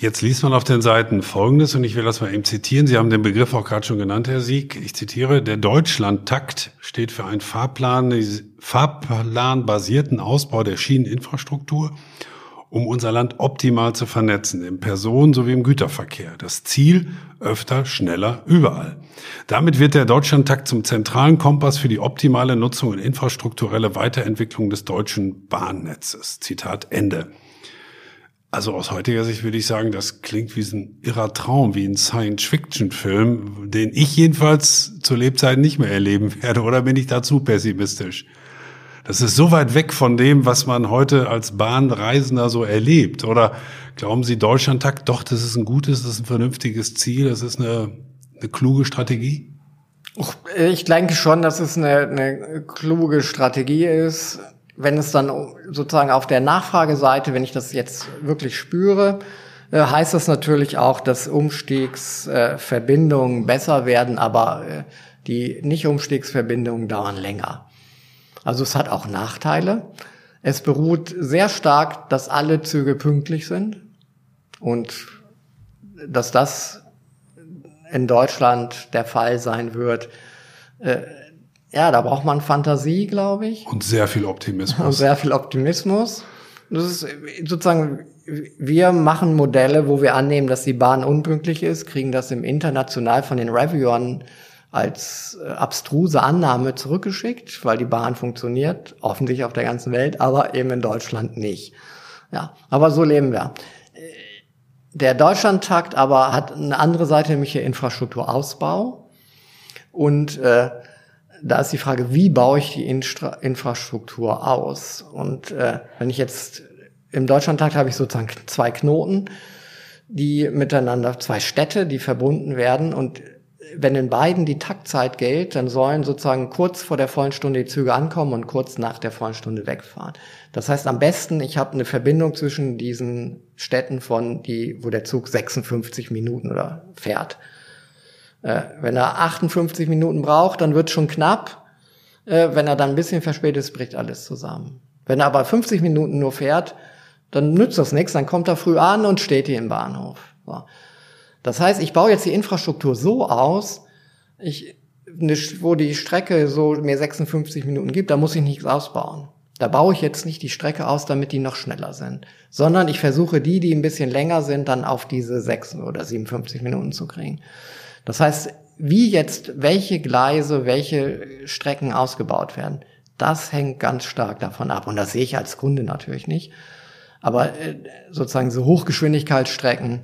Jetzt liest man auf den Seiten Folgendes, und ich will das mal eben zitieren. Sie haben den Begriff auch gerade schon genannt, Herr Sieg. Ich zitiere, der Deutschlandtakt steht für einen Fahrplan, fahrplanbasierten Ausbau der Schieneninfrastruktur, um unser Land optimal zu vernetzen, im Personen- sowie im Güterverkehr. Das Ziel, öfter, schneller, überall. Damit wird der Deutschlandtakt zum zentralen Kompass für die optimale Nutzung und infrastrukturelle Weiterentwicklung des deutschen Bahnnetzes. Zitat Ende. Also aus heutiger Sicht würde ich sagen, das klingt wie ein irrer Traum, wie ein Science-Fiction-Film, den ich jedenfalls zur Lebzeit nicht mehr erleben werde. Oder bin ich da zu pessimistisch? Das ist so weit weg von dem, was man heute als Bahnreisender so erlebt. Oder glauben Sie, Deutschlandtakt, doch, das ist ein gutes, das ist ein vernünftiges Ziel, das ist eine, eine kluge Strategie? Ich denke schon, dass es eine, eine kluge Strategie ist wenn es dann sozusagen auf der Nachfrageseite, wenn ich das jetzt wirklich spüre, äh, heißt das natürlich auch, dass Umstiegsverbindungen besser werden, aber äh, die Nicht-Umstiegsverbindungen dauern länger. Also es hat auch Nachteile. Es beruht sehr stark, dass alle Züge pünktlich sind und dass das in Deutschland der Fall sein wird, äh, ja, da braucht man Fantasie, glaube ich. Und sehr viel Optimismus. Und sehr viel Optimismus. Das ist sozusagen, wir machen Modelle, wo wir annehmen, dass die Bahn unpünktlich ist, kriegen das im international von den Reviewern als äh, abstruse Annahme zurückgeschickt, weil die Bahn funktioniert, offensichtlich auf der ganzen Welt, aber eben in Deutschland nicht. Ja, aber so leben wir. Der Deutschlandtakt aber hat eine andere Seite, nämlich der Infrastrukturausbau. Und äh, da ist die Frage, wie baue ich die Instra Infrastruktur aus? Und äh, wenn ich jetzt im Deutschlandtakt habe ich sozusagen zwei Knoten, die miteinander, zwei Städte, die verbunden werden und wenn in beiden die Taktzeit gilt, dann sollen sozusagen kurz vor der vollen Stunde die Züge ankommen und kurz nach der vollen Stunde wegfahren. Das heißt am besten, ich habe eine Verbindung zwischen diesen Städten von die, wo der Zug 56 Minuten oder fährt. Äh, wenn er 58 Minuten braucht, dann wird schon knapp. Äh, wenn er dann ein bisschen verspätet ist, bricht alles zusammen. Wenn er aber 50 Minuten nur fährt, dann nützt das nichts, dann kommt er früh an und steht hier im Bahnhof. So. Das heißt, ich baue jetzt die Infrastruktur so aus, ich, wo die Strecke so mir 56 Minuten gibt, da muss ich nichts ausbauen. Da baue ich jetzt nicht die Strecke aus, damit die noch schneller sind, sondern ich versuche die, die ein bisschen länger sind, dann auf diese 6 oder 57 Minuten zu kriegen. Das heißt, wie jetzt welche Gleise, welche Strecken ausgebaut werden, das hängt ganz stark davon ab. Und das sehe ich als Kunde natürlich nicht. Aber äh, sozusagen so Hochgeschwindigkeitsstrecken,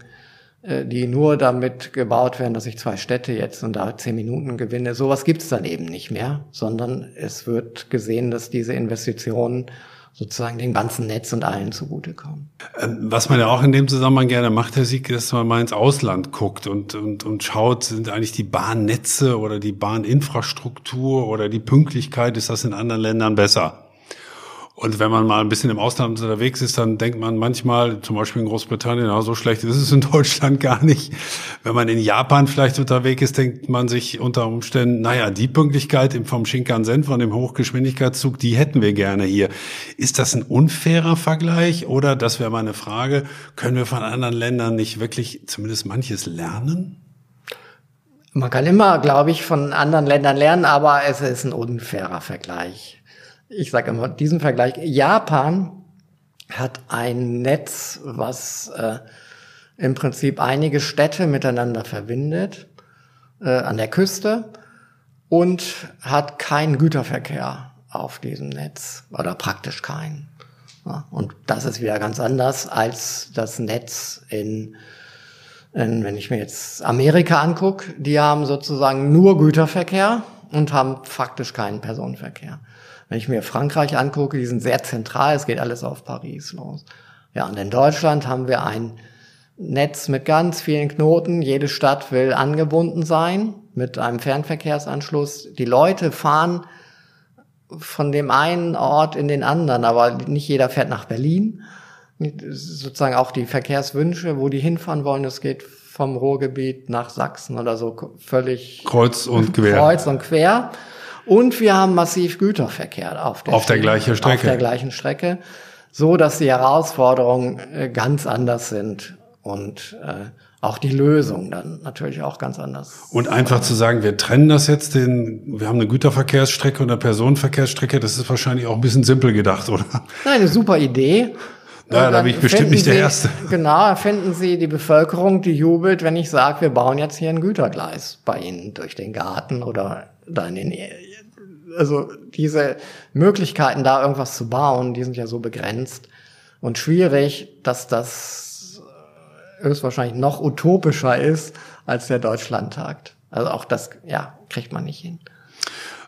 die nur damit gebaut werden, dass ich zwei Städte jetzt und da zehn Minuten gewinne, sowas gibt es dann eben nicht mehr, sondern es wird gesehen, dass diese Investitionen sozusagen dem ganzen Netz und allen zugutekommen. Ähm, was man ja auch in dem Zusammenhang gerne macht, Herr Sieg, dass man mal ins Ausland guckt und, und, und schaut, sind eigentlich die Bahnnetze oder die Bahninfrastruktur oder die Pünktlichkeit, ist das in anderen Ländern besser? Und wenn man mal ein bisschen im Ausland unterwegs ist, dann denkt man manchmal, zum Beispiel in Großbritannien, na, so schlecht ist es in Deutschland gar nicht. Wenn man in Japan vielleicht unterwegs ist, denkt man sich unter Umständen, naja, die Pünktlichkeit vom Shinkansen, von dem Hochgeschwindigkeitszug, die hätten wir gerne hier. Ist das ein unfairer Vergleich oder, das wäre meine Frage, können wir von anderen Ländern nicht wirklich zumindest manches lernen? Man kann immer, glaube ich, von anderen Ländern lernen, aber es ist ein unfairer Vergleich. Ich sage immer, diesen Vergleich, Japan hat ein Netz, was äh, im Prinzip einige Städte miteinander verbindet, äh, an der Küste und hat keinen Güterverkehr auf diesem Netz oder praktisch keinen. Ja, und das ist wieder ganz anders als das Netz in wenn ich mir jetzt Amerika angucke, die haben sozusagen nur Güterverkehr und haben faktisch keinen Personenverkehr. Wenn ich mir Frankreich angucke, die sind sehr zentral, es geht alles auf Paris los. Ja, und in Deutschland haben wir ein Netz mit ganz vielen Knoten. Jede Stadt will angebunden sein mit einem Fernverkehrsanschluss. Die Leute fahren von dem einen Ort in den anderen, aber nicht jeder fährt nach Berlin sozusagen auch die Verkehrswünsche, wo die hinfahren wollen. Es geht vom Ruhrgebiet nach Sachsen oder so völlig kreuz und quer. Kreuz und quer. Und wir haben massiv Güterverkehr auf der, auf der gleichen Strecke. Auf der gleichen Strecke, so dass die Herausforderungen äh, ganz anders sind und äh, auch die Lösung dann natürlich auch ganz anders. Und einfach zu sagen, wir trennen das jetzt, den, wir haben eine Güterverkehrsstrecke und eine Personenverkehrsstrecke, das ist wahrscheinlich auch ein bisschen simpel gedacht, oder? Nein, eine super Idee. Ja, da bin ich bestimmt nicht der Sie, Erste. Genau, finden Sie die Bevölkerung, die jubelt, wenn ich sage, wir bauen jetzt hier ein Gütergleis bei Ihnen durch den Garten oder da in den also diese Möglichkeiten, da irgendwas zu bauen, die sind ja so begrenzt und schwierig, dass das höchstwahrscheinlich noch utopischer ist als der Deutschlandtag. Also auch das, ja, kriegt man nicht hin.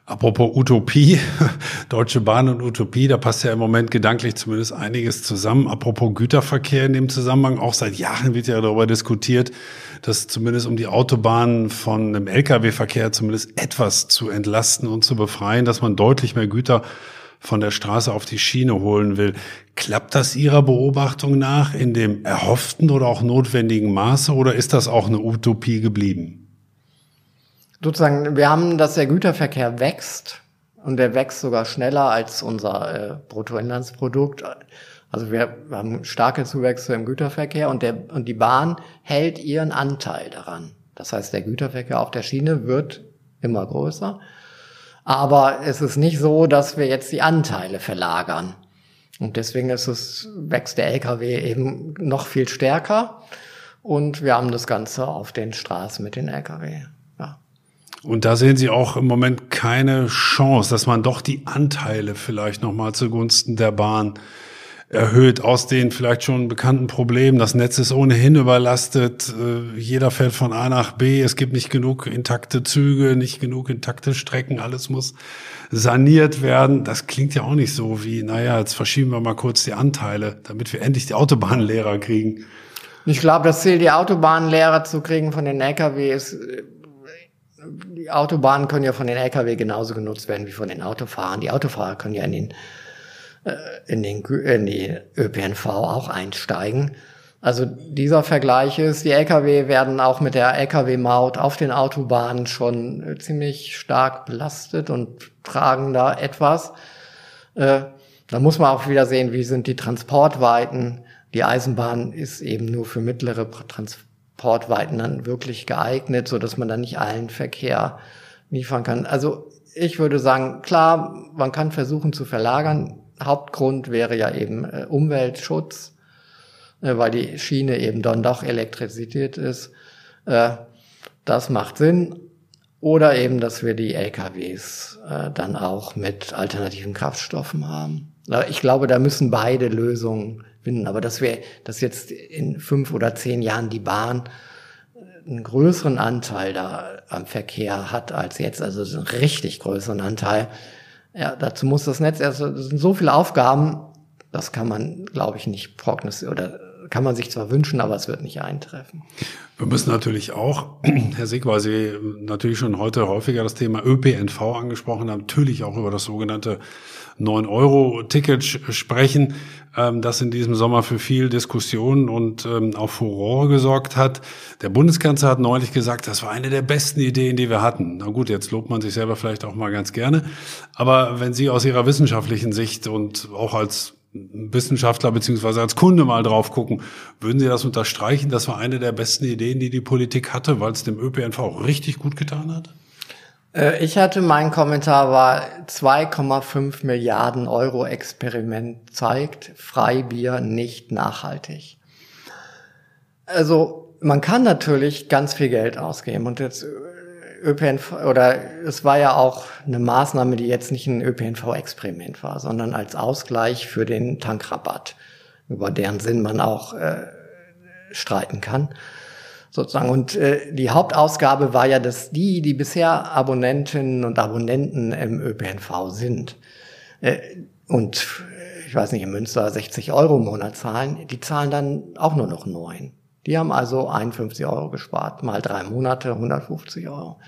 Apropos Utopie, Deutsche Bahn und Utopie, da passt ja im Moment gedanklich zumindest einiges zusammen. Apropos Güterverkehr in dem Zusammenhang, auch seit Jahren wird ja darüber diskutiert, dass zumindest um die Autobahnen von dem Lkw-Verkehr zumindest etwas zu entlasten und zu befreien, dass man deutlich mehr Güter von der Straße auf die Schiene holen will. Klappt das Ihrer Beobachtung nach in dem erhofften oder auch notwendigen Maße oder ist das auch eine Utopie geblieben? sozusagen, wir haben, dass der Güterverkehr wächst und der wächst sogar schneller als unser äh, Bruttoinlandsprodukt. Also wir haben starke Zuwächse im Güterverkehr und, der, und die Bahn hält ihren Anteil daran. Das heißt, der Güterverkehr auf der Schiene wird immer größer. Aber es ist nicht so, dass wir jetzt die Anteile verlagern. Und deswegen ist es, wächst der LKW eben noch viel stärker. Und wir haben das Ganze auf den Straßen mit den LKW. Und da sehen Sie auch im Moment keine Chance, dass man doch die Anteile vielleicht nochmal zugunsten der Bahn erhöht aus den vielleicht schon bekannten Problemen. Das Netz ist ohnehin überlastet. Äh, jeder fährt von A nach B. Es gibt nicht genug intakte Züge, nicht genug intakte Strecken. Alles muss saniert werden. Das klingt ja auch nicht so wie, naja, jetzt verschieben wir mal kurz die Anteile, damit wir endlich die Autobahnlehrer kriegen. Ich glaube, das Ziel, die Autobahnlehrer zu kriegen von den LKW ist die Autobahnen können ja von den Lkw genauso genutzt werden wie von den Autofahrern. Die Autofahrer können ja in den, äh, in den, in die ÖPNV auch einsteigen. Also dieser Vergleich ist, die Lkw werden auch mit der Lkw-Maut auf den Autobahnen schon äh, ziemlich stark belastet und tragen da etwas. Äh, da muss man auch wieder sehen, wie sind die Transportweiten. Die Eisenbahn ist eben nur für mittlere Transportweiten Portweiten dann wirklich geeignet, so dass man dann nicht allen Verkehr liefern kann. Also ich würde sagen, klar, man kann versuchen zu verlagern. Hauptgrund wäre ja eben äh, Umweltschutz, äh, weil die Schiene eben dann doch elektrisiert ist. Äh, das macht Sinn. Oder eben, dass wir die LKWs äh, dann auch mit alternativen Kraftstoffen haben. Ich glaube, da müssen beide Lösungen finden. Aber dass wir, dass jetzt in fünf oder zehn Jahren die Bahn einen größeren Anteil da am Verkehr hat als jetzt, also einen richtig größeren Anteil. Ja, dazu muss das Netz, also das sind so viele Aufgaben, das kann man, glaube ich, nicht prognostizieren oder kann man sich zwar wünschen, aber es wird nicht eintreffen. Wir müssen natürlich auch, Herr Sieg, weil Sie natürlich schon heute häufiger das Thema ÖPNV angesprochen haben, natürlich auch über das sogenannte 9-Euro-Ticket sprechen, ähm, das in diesem Sommer für viel Diskussion und ähm, auch Furore gesorgt hat. Der Bundeskanzler hat neulich gesagt, das war eine der besten Ideen, die wir hatten. Na gut, jetzt lobt man sich selber vielleicht auch mal ganz gerne. Aber wenn Sie aus Ihrer wissenschaftlichen Sicht und auch als Wissenschaftler beziehungsweise als Kunde mal drauf gucken, würden Sie das unterstreichen? Das war eine der besten Ideen, die die Politik hatte, weil es dem ÖPNV auch richtig gut getan hat? Äh, ich hatte, mein Kommentar war 2,5 Milliarden Euro Experiment zeigt Freibier nicht nachhaltig. Also man kann natürlich ganz viel Geld ausgeben und jetzt ÖPNV oder es war ja auch eine Maßnahme, die jetzt nicht ein ÖPNV-Experiment war, sondern als Ausgleich für den Tankrabatt, über deren Sinn man auch äh, streiten kann sozusagen. Und äh, die Hauptausgabe war ja, dass die, die bisher Abonnentinnen und Abonnenten im ÖPNV sind äh, und ich weiß nicht, in Münster 60 Euro im Monat zahlen, die zahlen dann auch nur noch neun. Die haben also 51 Euro gespart, mal drei Monate 150 Euro.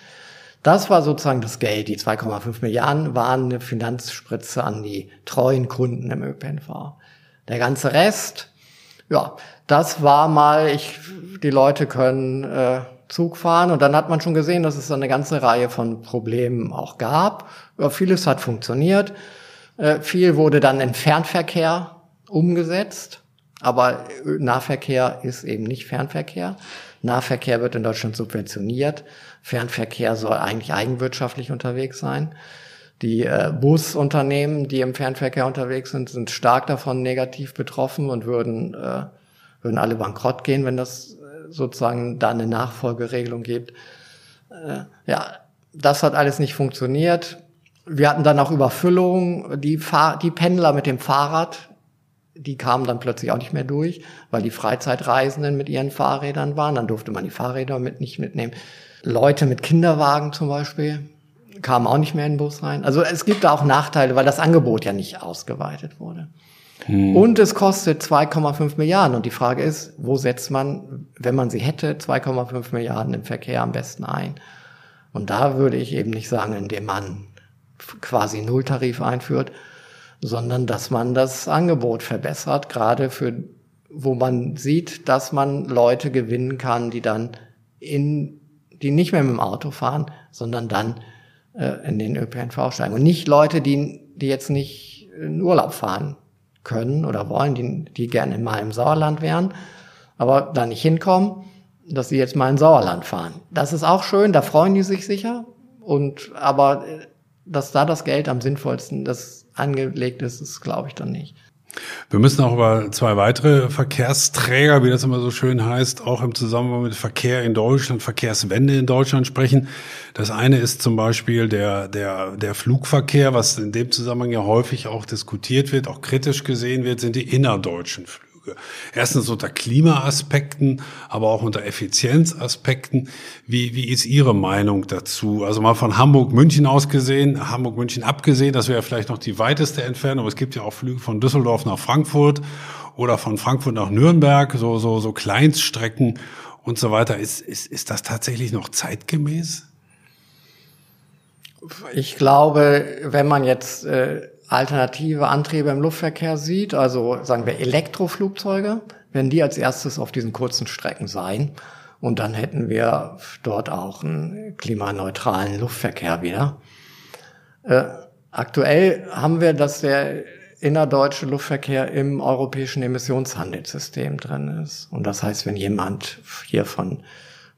Das war sozusagen das Geld. Die 2,5 Milliarden waren eine Finanzspritze an die treuen Kunden im ÖPNV. Der ganze Rest, ja, das war mal, ich, die Leute können äh, Zug fahren und dann hat man schon gesehen, dass es eine ganze Reihe von Problemen auch gab. Ja, vieles hat funktioniert. Äh, viel wurde dann im Fernverkehr umgesetzt, aber Nahverkehr ist eben nicht Fernverkehr. Nahverkehr wird in Deutschland subventioniert. Fernverkehr soll eigentlich eigenwirtschaftlich unterwegs sein. Die äh, Busunternehmen, die im Fernverkehr unterwegs sind, sind stark davon negativ betroffen und würden äh, würden alle bankrott gehen, wenn das äh, sozusagen da eine Nachfolgeregelung gibt. Äh, ja, das hat alles nicht funktioniert. Wir hatten dann auch Überfüllung. Die, Fahr die Pendler mit dem Fahrrad, die kamen dann plötzlich auch nicht mehr durch, weil die Freizeitreisenden mit ihren Fahrrädern waren. Dann durfte man die Fahrräder mit nicht mitnehmen. Leute mit Kinderwagen zum Beispiel kamen auch nicht mehr in den Bus rein. Also es gibt da auch Nachteile, weil das Angebot ja nicht ausgeweitet wurde. Hm. Und es kostet 2,5 Milliarden. Und die Frage ist, wo setzt man, wenn man sie hätte, 2,5 Milliarden im Verkehr am besten ein? Und da würde ich eben nicht sagen, indem man quasi Nulltarif einführt, sondern dass man das Angebot verbessert, gerade für, wo man sieht, dass man Leute gewinnen kann, die dann in, die nicht mehr mit dem Auto fahren, sondern dann in den ÖPNV steigen. Und nicht Leute, die, die jetzt nicht in Urlaub fahren können oder wollen, die, die gerne mal im Sauerland wären, aber da nicht hinkommen, dass sie jetzt mal in Sauerland fahren. Das ist auch schön, da freuen die sich sicher. Und aber äh, dass da das Geld am sinnvollsten das angelegt ist, ist glaube ich dann nicht. Wir müssen auch über zwei weitere Verkehrsträger, wie das immer so schön heißt, auch im Zusammenhang mit Verkehr in Deutschland, Verkehrswende in Deutschland sprechen. Das eine ist zum Beispiel der, der, der Flugverkehr, was in dem Zusammenhang ja häufig auch diskutiert wird, auch kritisch gesehen wird, sind die innerdeutschen Flüge. Erstens unter Klimaaspekten, aber auch unter Effizienzaspekten. Wie, wie ist Ihre Meinung dazu? Also mal von Hamburg-München aus gesehen, Hamburg-München abgesehen, das wäre vielleicht noch die weiteste Entfernung, aber es gibt ja auch Flüge von Düsseldorf nach Frankfurt oder von Frankfurt nach Nürnberg, so, so, so Kleinststrecken und so weiter. Ist, ist, ist das tatsächlich noch zeitgemäß? Ich glaube, wenn man jetzt äh, alternative Antriebe im Luftverkehr sieht, also sagen wir Elektroflugzeuge, werden die als erstes auf diesen kurzen Strecken sein. Und dann hätten wir dort auch einen klimaneutralen Luftverkehr wieder. Äh, aktuell haben wir, dass der innerdeutsche Luftverkehr im europäischen Emissionshandelssystem drin ist. Und das heißt, wenn jemand hier von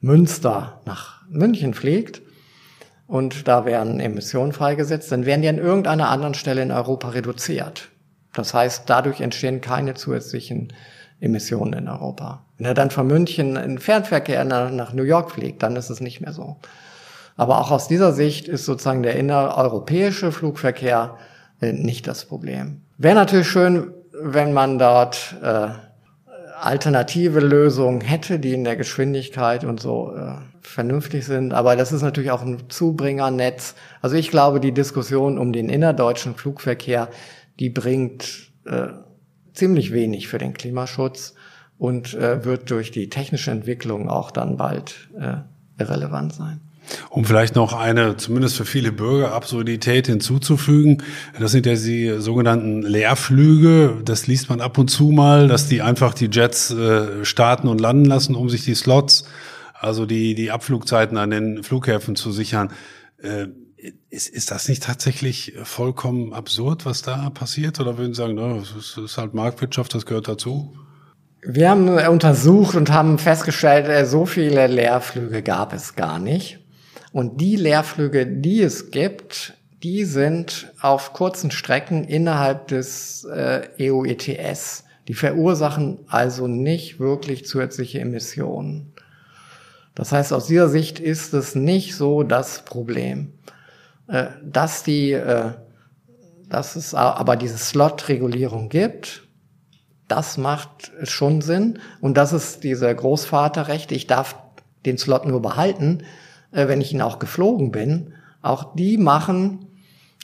Münster nach München fliegt, und da werden Emissionen freigesetzt, dann werden die an irgendeiner anderen Stelle in Europa reduziert. Das heißt, dadurch entstehen keine zusätzlichen Emissionen in Europa. Wenn er dann von München in Fernverkehr nach New York fliegt, dann ist es nicht mehr so. Aber auch aus dieser Sicht ist sozusagen der innereuropäische Flugverkehr äh, nicht das Problem. Wäre natürlich schön, wenn man dort äh, alternative Lösungen hätte, die in der Geschwindigkeit und so äh, vernünftig sind. Aber das ist natürlich auch ein Zubringernetz. Also ich glaube, die Diskussion um den innerdeutschen Flugverkehr, die bringt äh, ziemlich wenig für den Klimaschutz. und äh, wird durch die technische Entwicklung auch dann bald äh, irrelevant sein. Um vielleicht noch eine, zumindest für viele Bürger, Absurdität hinzuzufügen. Das sind ja die sogenannten Leerflüge. Das liest man ab und zu mal, dass die einfach die Jets äh, starten und landen lassen, um sich die Slots, also die, die Abflugzeiten an den Flughäfen zu sichern. Äh, ist, ist das nicht tatsächlich vollkommen absurd, was da passiert? Oder würden Sie sagen, no, das ist halt Marktwirtschaft, das gehört dazu? Wir haben untersucht und haben festgestellt, äh, so viele Leerflüge gab es gar nicht. Und die Leerflüge, die es gibt, die sind auf kurzen Strecken innerhalb des äh, EU ETS. Die verursachen also nicht wirklich zusätzliche Emissionen. Das heißt, aus dieser Sicht ist es nicht so das Problem, äh, dass die, äh, dass es aber diese Slot-Regulierung gibt. Das macht schon Sinn. Und das ist diese Großvaterrechte. Ich darf den Slot nur behalten, äh, wenn ich ihn auch geflogen bin, auch die machen,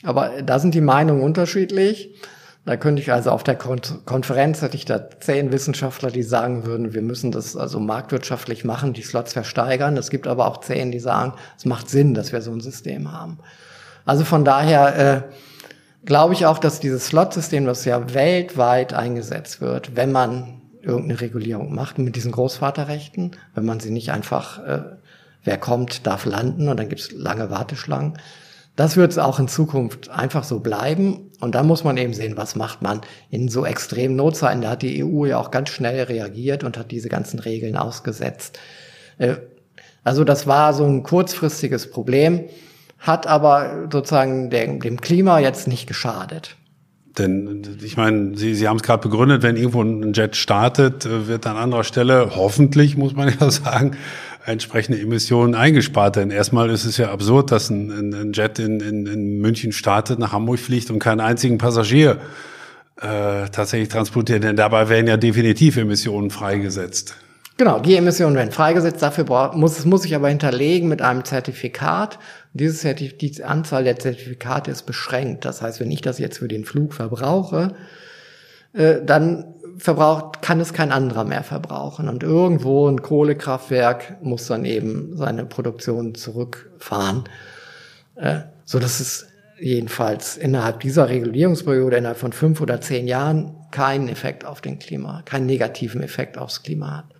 aber da sind die Meinungen unterschiedlich. Da könnte ich also auf der Konferenz hätte ich da zehn Wissenschaftler, die sagen würden, wir müssen das also marktwirtschaftlich machen, die Slots versteigern. Es gibt aber auch zehn, die sagen, es macht Sinn, dass wir so ein System haben. Also von daher äh, glaube ich auch, dass dieses Slot-System, das ja weltweit eingesetzt wird, wenn man irgendeine Regulierung macht mit diesen Großvaterrechten, wenn man sie nicht einfach äh, wer kommt, darf landen und dann gibt's lange Warteschlangen. Das wird es auch in Zukunft einfach so bleiben. Und da muss man eben sehen, was macht man in so extremen Notzeiten. Da hat die EU ja auch ganz schnell reagiert und hat diese ganzen Regeln ausgesetzt. Äh, also das war so ein kurzfristiges Problem, hat aber sozusagen dem Klima jetzt nicht geschadet. Denn ich meine, Sie, Sie haben es gerade begründet, wenn irgendwo ein Jet startet, äh, wird an anderer Stelle, hoffentlich muss man ja sagen, entsprechende Emissionen eingespart. Denn erstmal ist es ja absurd, dass ein, ein Jet in, in, in München startet, nach Hamburg fliegt und keinen einzigen Passagier äh, tatsächlich transportiert. Denn dabei werden ja definitiv Emissionen freigesetzt. Genau, die Emissionen werden freigesetzt. Dafür muss, muss ich aber hinterlegen mit einem Zertifikat. Dieses Zertif die Anzahl der Zertifikate ist beschränkt. Das heißt, wenn ich das jetzt für den Flug verbrauche, äh, dann verbraucht, kann es kein anderer mehr verbrauchen. Und irgendwo ein Kohlekraftwerk muss dann eben seine Produktion zurückfahren, äh, so dass es jedenfalls innerhalb dieser Regulierungsperiode, innerhalb von fünf oder zehn Jahren, keinen Effekt auf den Klima, keinen negativen Effekt aufs Klima hat.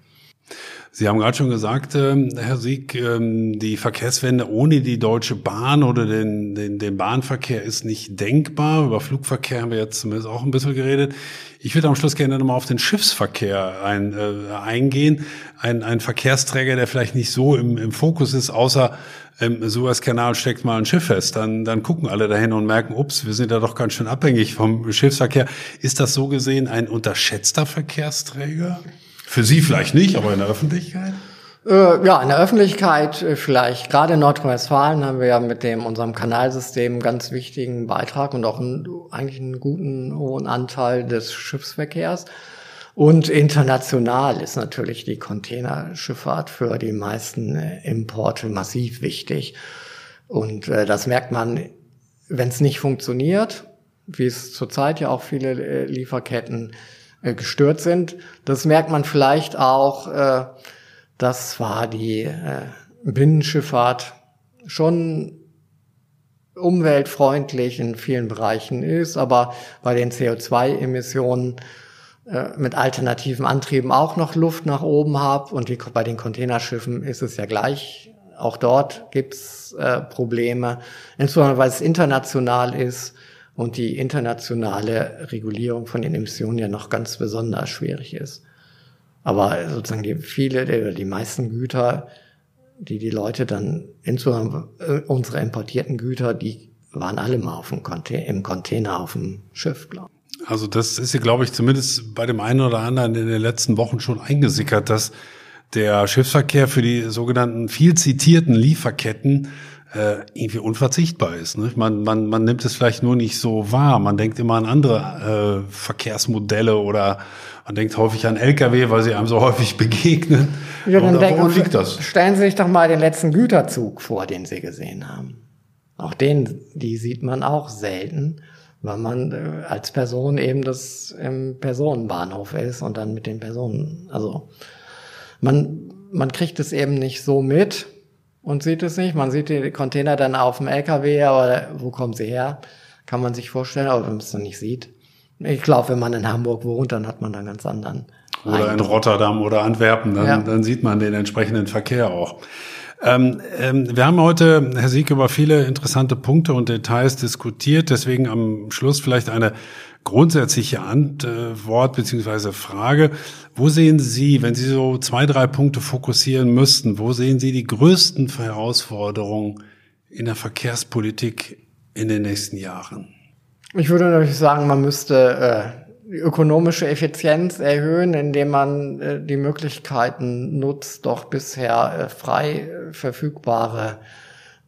Sie haben gerade schon gesagt, äh, Herr Sieg, ähm, die Verkehrswende ohne die Deutsche Bahn oder den, den, den Bahnverkehr ist nicht denkbar. Über Flugverkehr haben wir jetzt zumindest auch ein bisschen geredet. Ich würde am Schluss gerne nochmal auf den Schiffsverkehr ein, äh, eingehen. Ein, ein Verkehrsträger, der vielleicht nicht so im, im Fokus ist, außer im Suezkanal steckt mal ein Schiff fest. Dann, dann gucken alle dahin und merken, ups, wir sind ja doch ganz schön abhängig vom Schiffsverkehr. Ist das so gesehen ein unterschätzter Verkehrsträger? Für Sie vielleicht nicht, aber in der Öffentlichkeit? Äh, ja, in der Öffentlichkeit äh, vielleicht. Gerade in Nordrhein-Westfalen haben wir ja mit dem unserem Kanalsystem einen ganz wichtigen Beitrag und auch einen, eigentlich einen guten hohen Anteil des Schiffsverkehrs. Und international ist natürlich die Containerschifffahrt für die meisten äh, Importe massiv wichtig. Und äh, das merkt man, wenn es nicht funktioniert, wie es zurzeit ja auch viele äh, Lieferketten äh, gestört sind. Das merkt man vielleicht auch, äh, dass zwar die äh, Binnenschifffahrt schon umweltfreundlich in vielen Bereichen ist, aber bei den CO2-Emissionen äh, mit alternativen Antrieben auch noch Luft nach oben habe. Und die, bei den Containerschiffen ist es ja gleich. Auch dort gibt's äh, Probleme, insbesondere weil es international ist und die internationale Regulierung von den Emissionen ja noch ganz besonders schwierig ist. Aber sozusagen die viele, die meisten Güter, die die Leute dann, insbesondere äh, unsere importierten Güter, die waren alle mal auf dem Container, im Container auf dem Schiff, glaube ich. Also das ist ja, glaube ich, zumindest bei dem einen oder anderen in den letzten Wochen schon eingesickert, dass der Schiffsverkehr für die sogenannten viel zitierten Lieferketten äh, irgendwie unverzichtbar ist. Ne? Man, man, man nimmt es vielleicht nur nicht so wahr. Man denkt immer an andere äh, Verkehrsmodelle oder man denkt häufig an Lkw, weil sie einem so häufig begegnen. Ja, dann denken, woran liegt das? Stellen Sie sich doch mal den letzten Güterzug vor, den Sie gesehen haben. Auch den, die sieht man auch selten. weil man äh, als Person eben das im Personenbahnhof ist und dann mit den Personen, also man, man kriegt es eben nicht so mit und sieht es nicht. Man sieht die Container dann auf dem LKW, aber wo kommen sie her? Kann man sich vorstellen, aber wenn man es dann nicht sieht. Ich glaube, wenn man in Hamburg wohnt, dann hat man da ganz anderen. Oder in Rotterdam oder Antwerpen, dann, ja. dann sieht man den entsprechenden Verkehr auch. Ähm, ähm, wir haben heute, Herr Sieg, über viele interessante Punkte und Details diskutiert. Deswegen am Schluss vielleicht eine grundsätzliche Antwort beziehungsweise Frage. Wo sehen Sie, wenn Sie so zwei, drei Punkte fokussieren müssten, wo sehen Sie die größten Herausforderungen in der Verkehrspolitik in den nächsten Jahren? Ich würde natürlich sagen, man müsste äh, die ökonomische Effizienz erhöhen, indem man äh, die Möglichkeiten nutzt, doch bisher äh, frei äh, verfügbare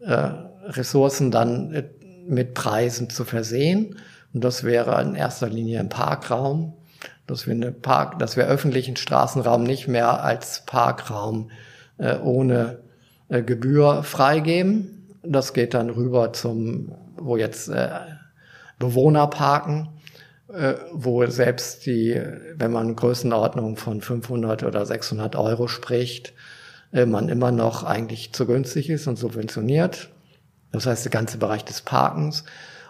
äh, Ressourcen dann äh, mit Preisen zu versehen. Und das wäre in erster Linie ein Parkraum, dass wir, eine Park, dass wir öffentlichen Straßenraum nicht mehr als Parkraum äh, ohne Gebühr freigeben. Das geht dann rüber zum, wo jetzt Bewohner parken äh, wo selbst die, wenn man Größenordnung von 500 oder 600 Euro spricht, äh, man immer noch eigentlich zu günstig ist und subventioniert. Das heißt, der ganze Bereich des Parkens.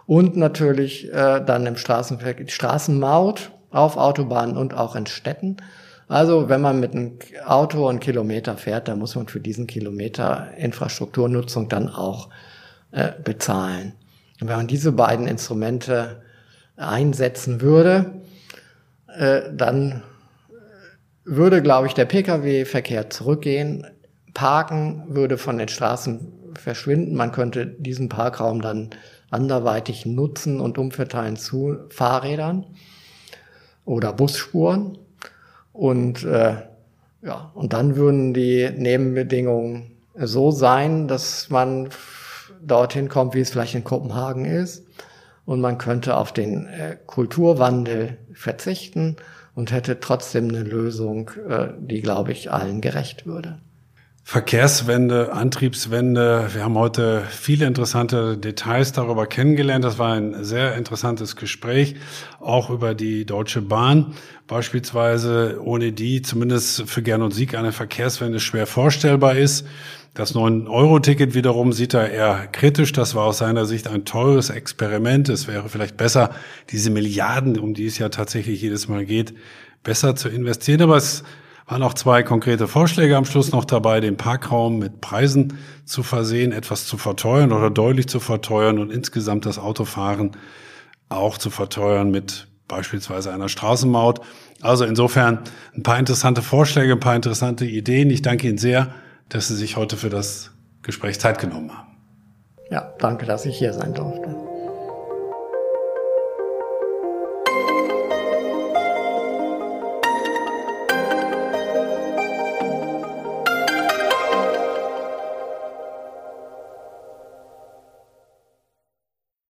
Und natürlich äh, dann im Straßenverkehr die Straßenmaut auf Autobahnen und auch in Städten. Also wenn man mit einem Auto einen Kilometer fährt, dann muss man für diesen Kilometer Infrastrukturnutzung dann auch äh, bezahlen. Und wenn man diese beiden Instrumente einsetzen würde, äh, dann würde, glaube ich, der Pkw-Verkehr zurückgehen. Parken würde von den Straßen verschwinden. Man könnte diesen Parkraum dann anderweitig nutzen und umverteilen zu Fahrrädern oder Busspuren. Und äh, ja, und dann würden die Nebenbedingungen so sein, dass man dorthin kommt, wie es vielleicht in Kopenhagen ist und man könnte auf den äh, Kulturwandel verzichten und hätte trotzdem eine Lösung, äh, die, glaube ich, allen gerecht würde. Verkehrswende, Antriebswende. Wir haben heute viele interessante Details darüber kennengelernt. Das war ein sehr interessantes Gespräch, auch über die Deutsche Bahn beispielsweise, ohne die zumindest für Gern und Sieg eine Verkehrswende schwer vorstellbar ist. Das 9-Euro-Ticket wiederum sieht er eher kritisch. Das war aus seiner Sicht ein teures Experiment. Es wäre vielleicht besser, diese Milliarden, um die es ja tatsächlich jedes Mal geht, besser zu investieren. Aber es waren auch zwei konkrete Vorschläge am Schluss noch dabei, den Parkraum mit Preisen zu versehen, etwas zu verteuern oder deutlich zu verteuern und insgesamt das Autofahren auch zu verteuern mit beispielsweise einer Straßenmaut. Also insofern ein paar interessante Vorschläge, ein paar interessante Ideen. Ich danke Ihnen sehr dass Sie sich heute für das Gespräch Zeit genommen haben. Ja, danke, dass ich hier sein durfte.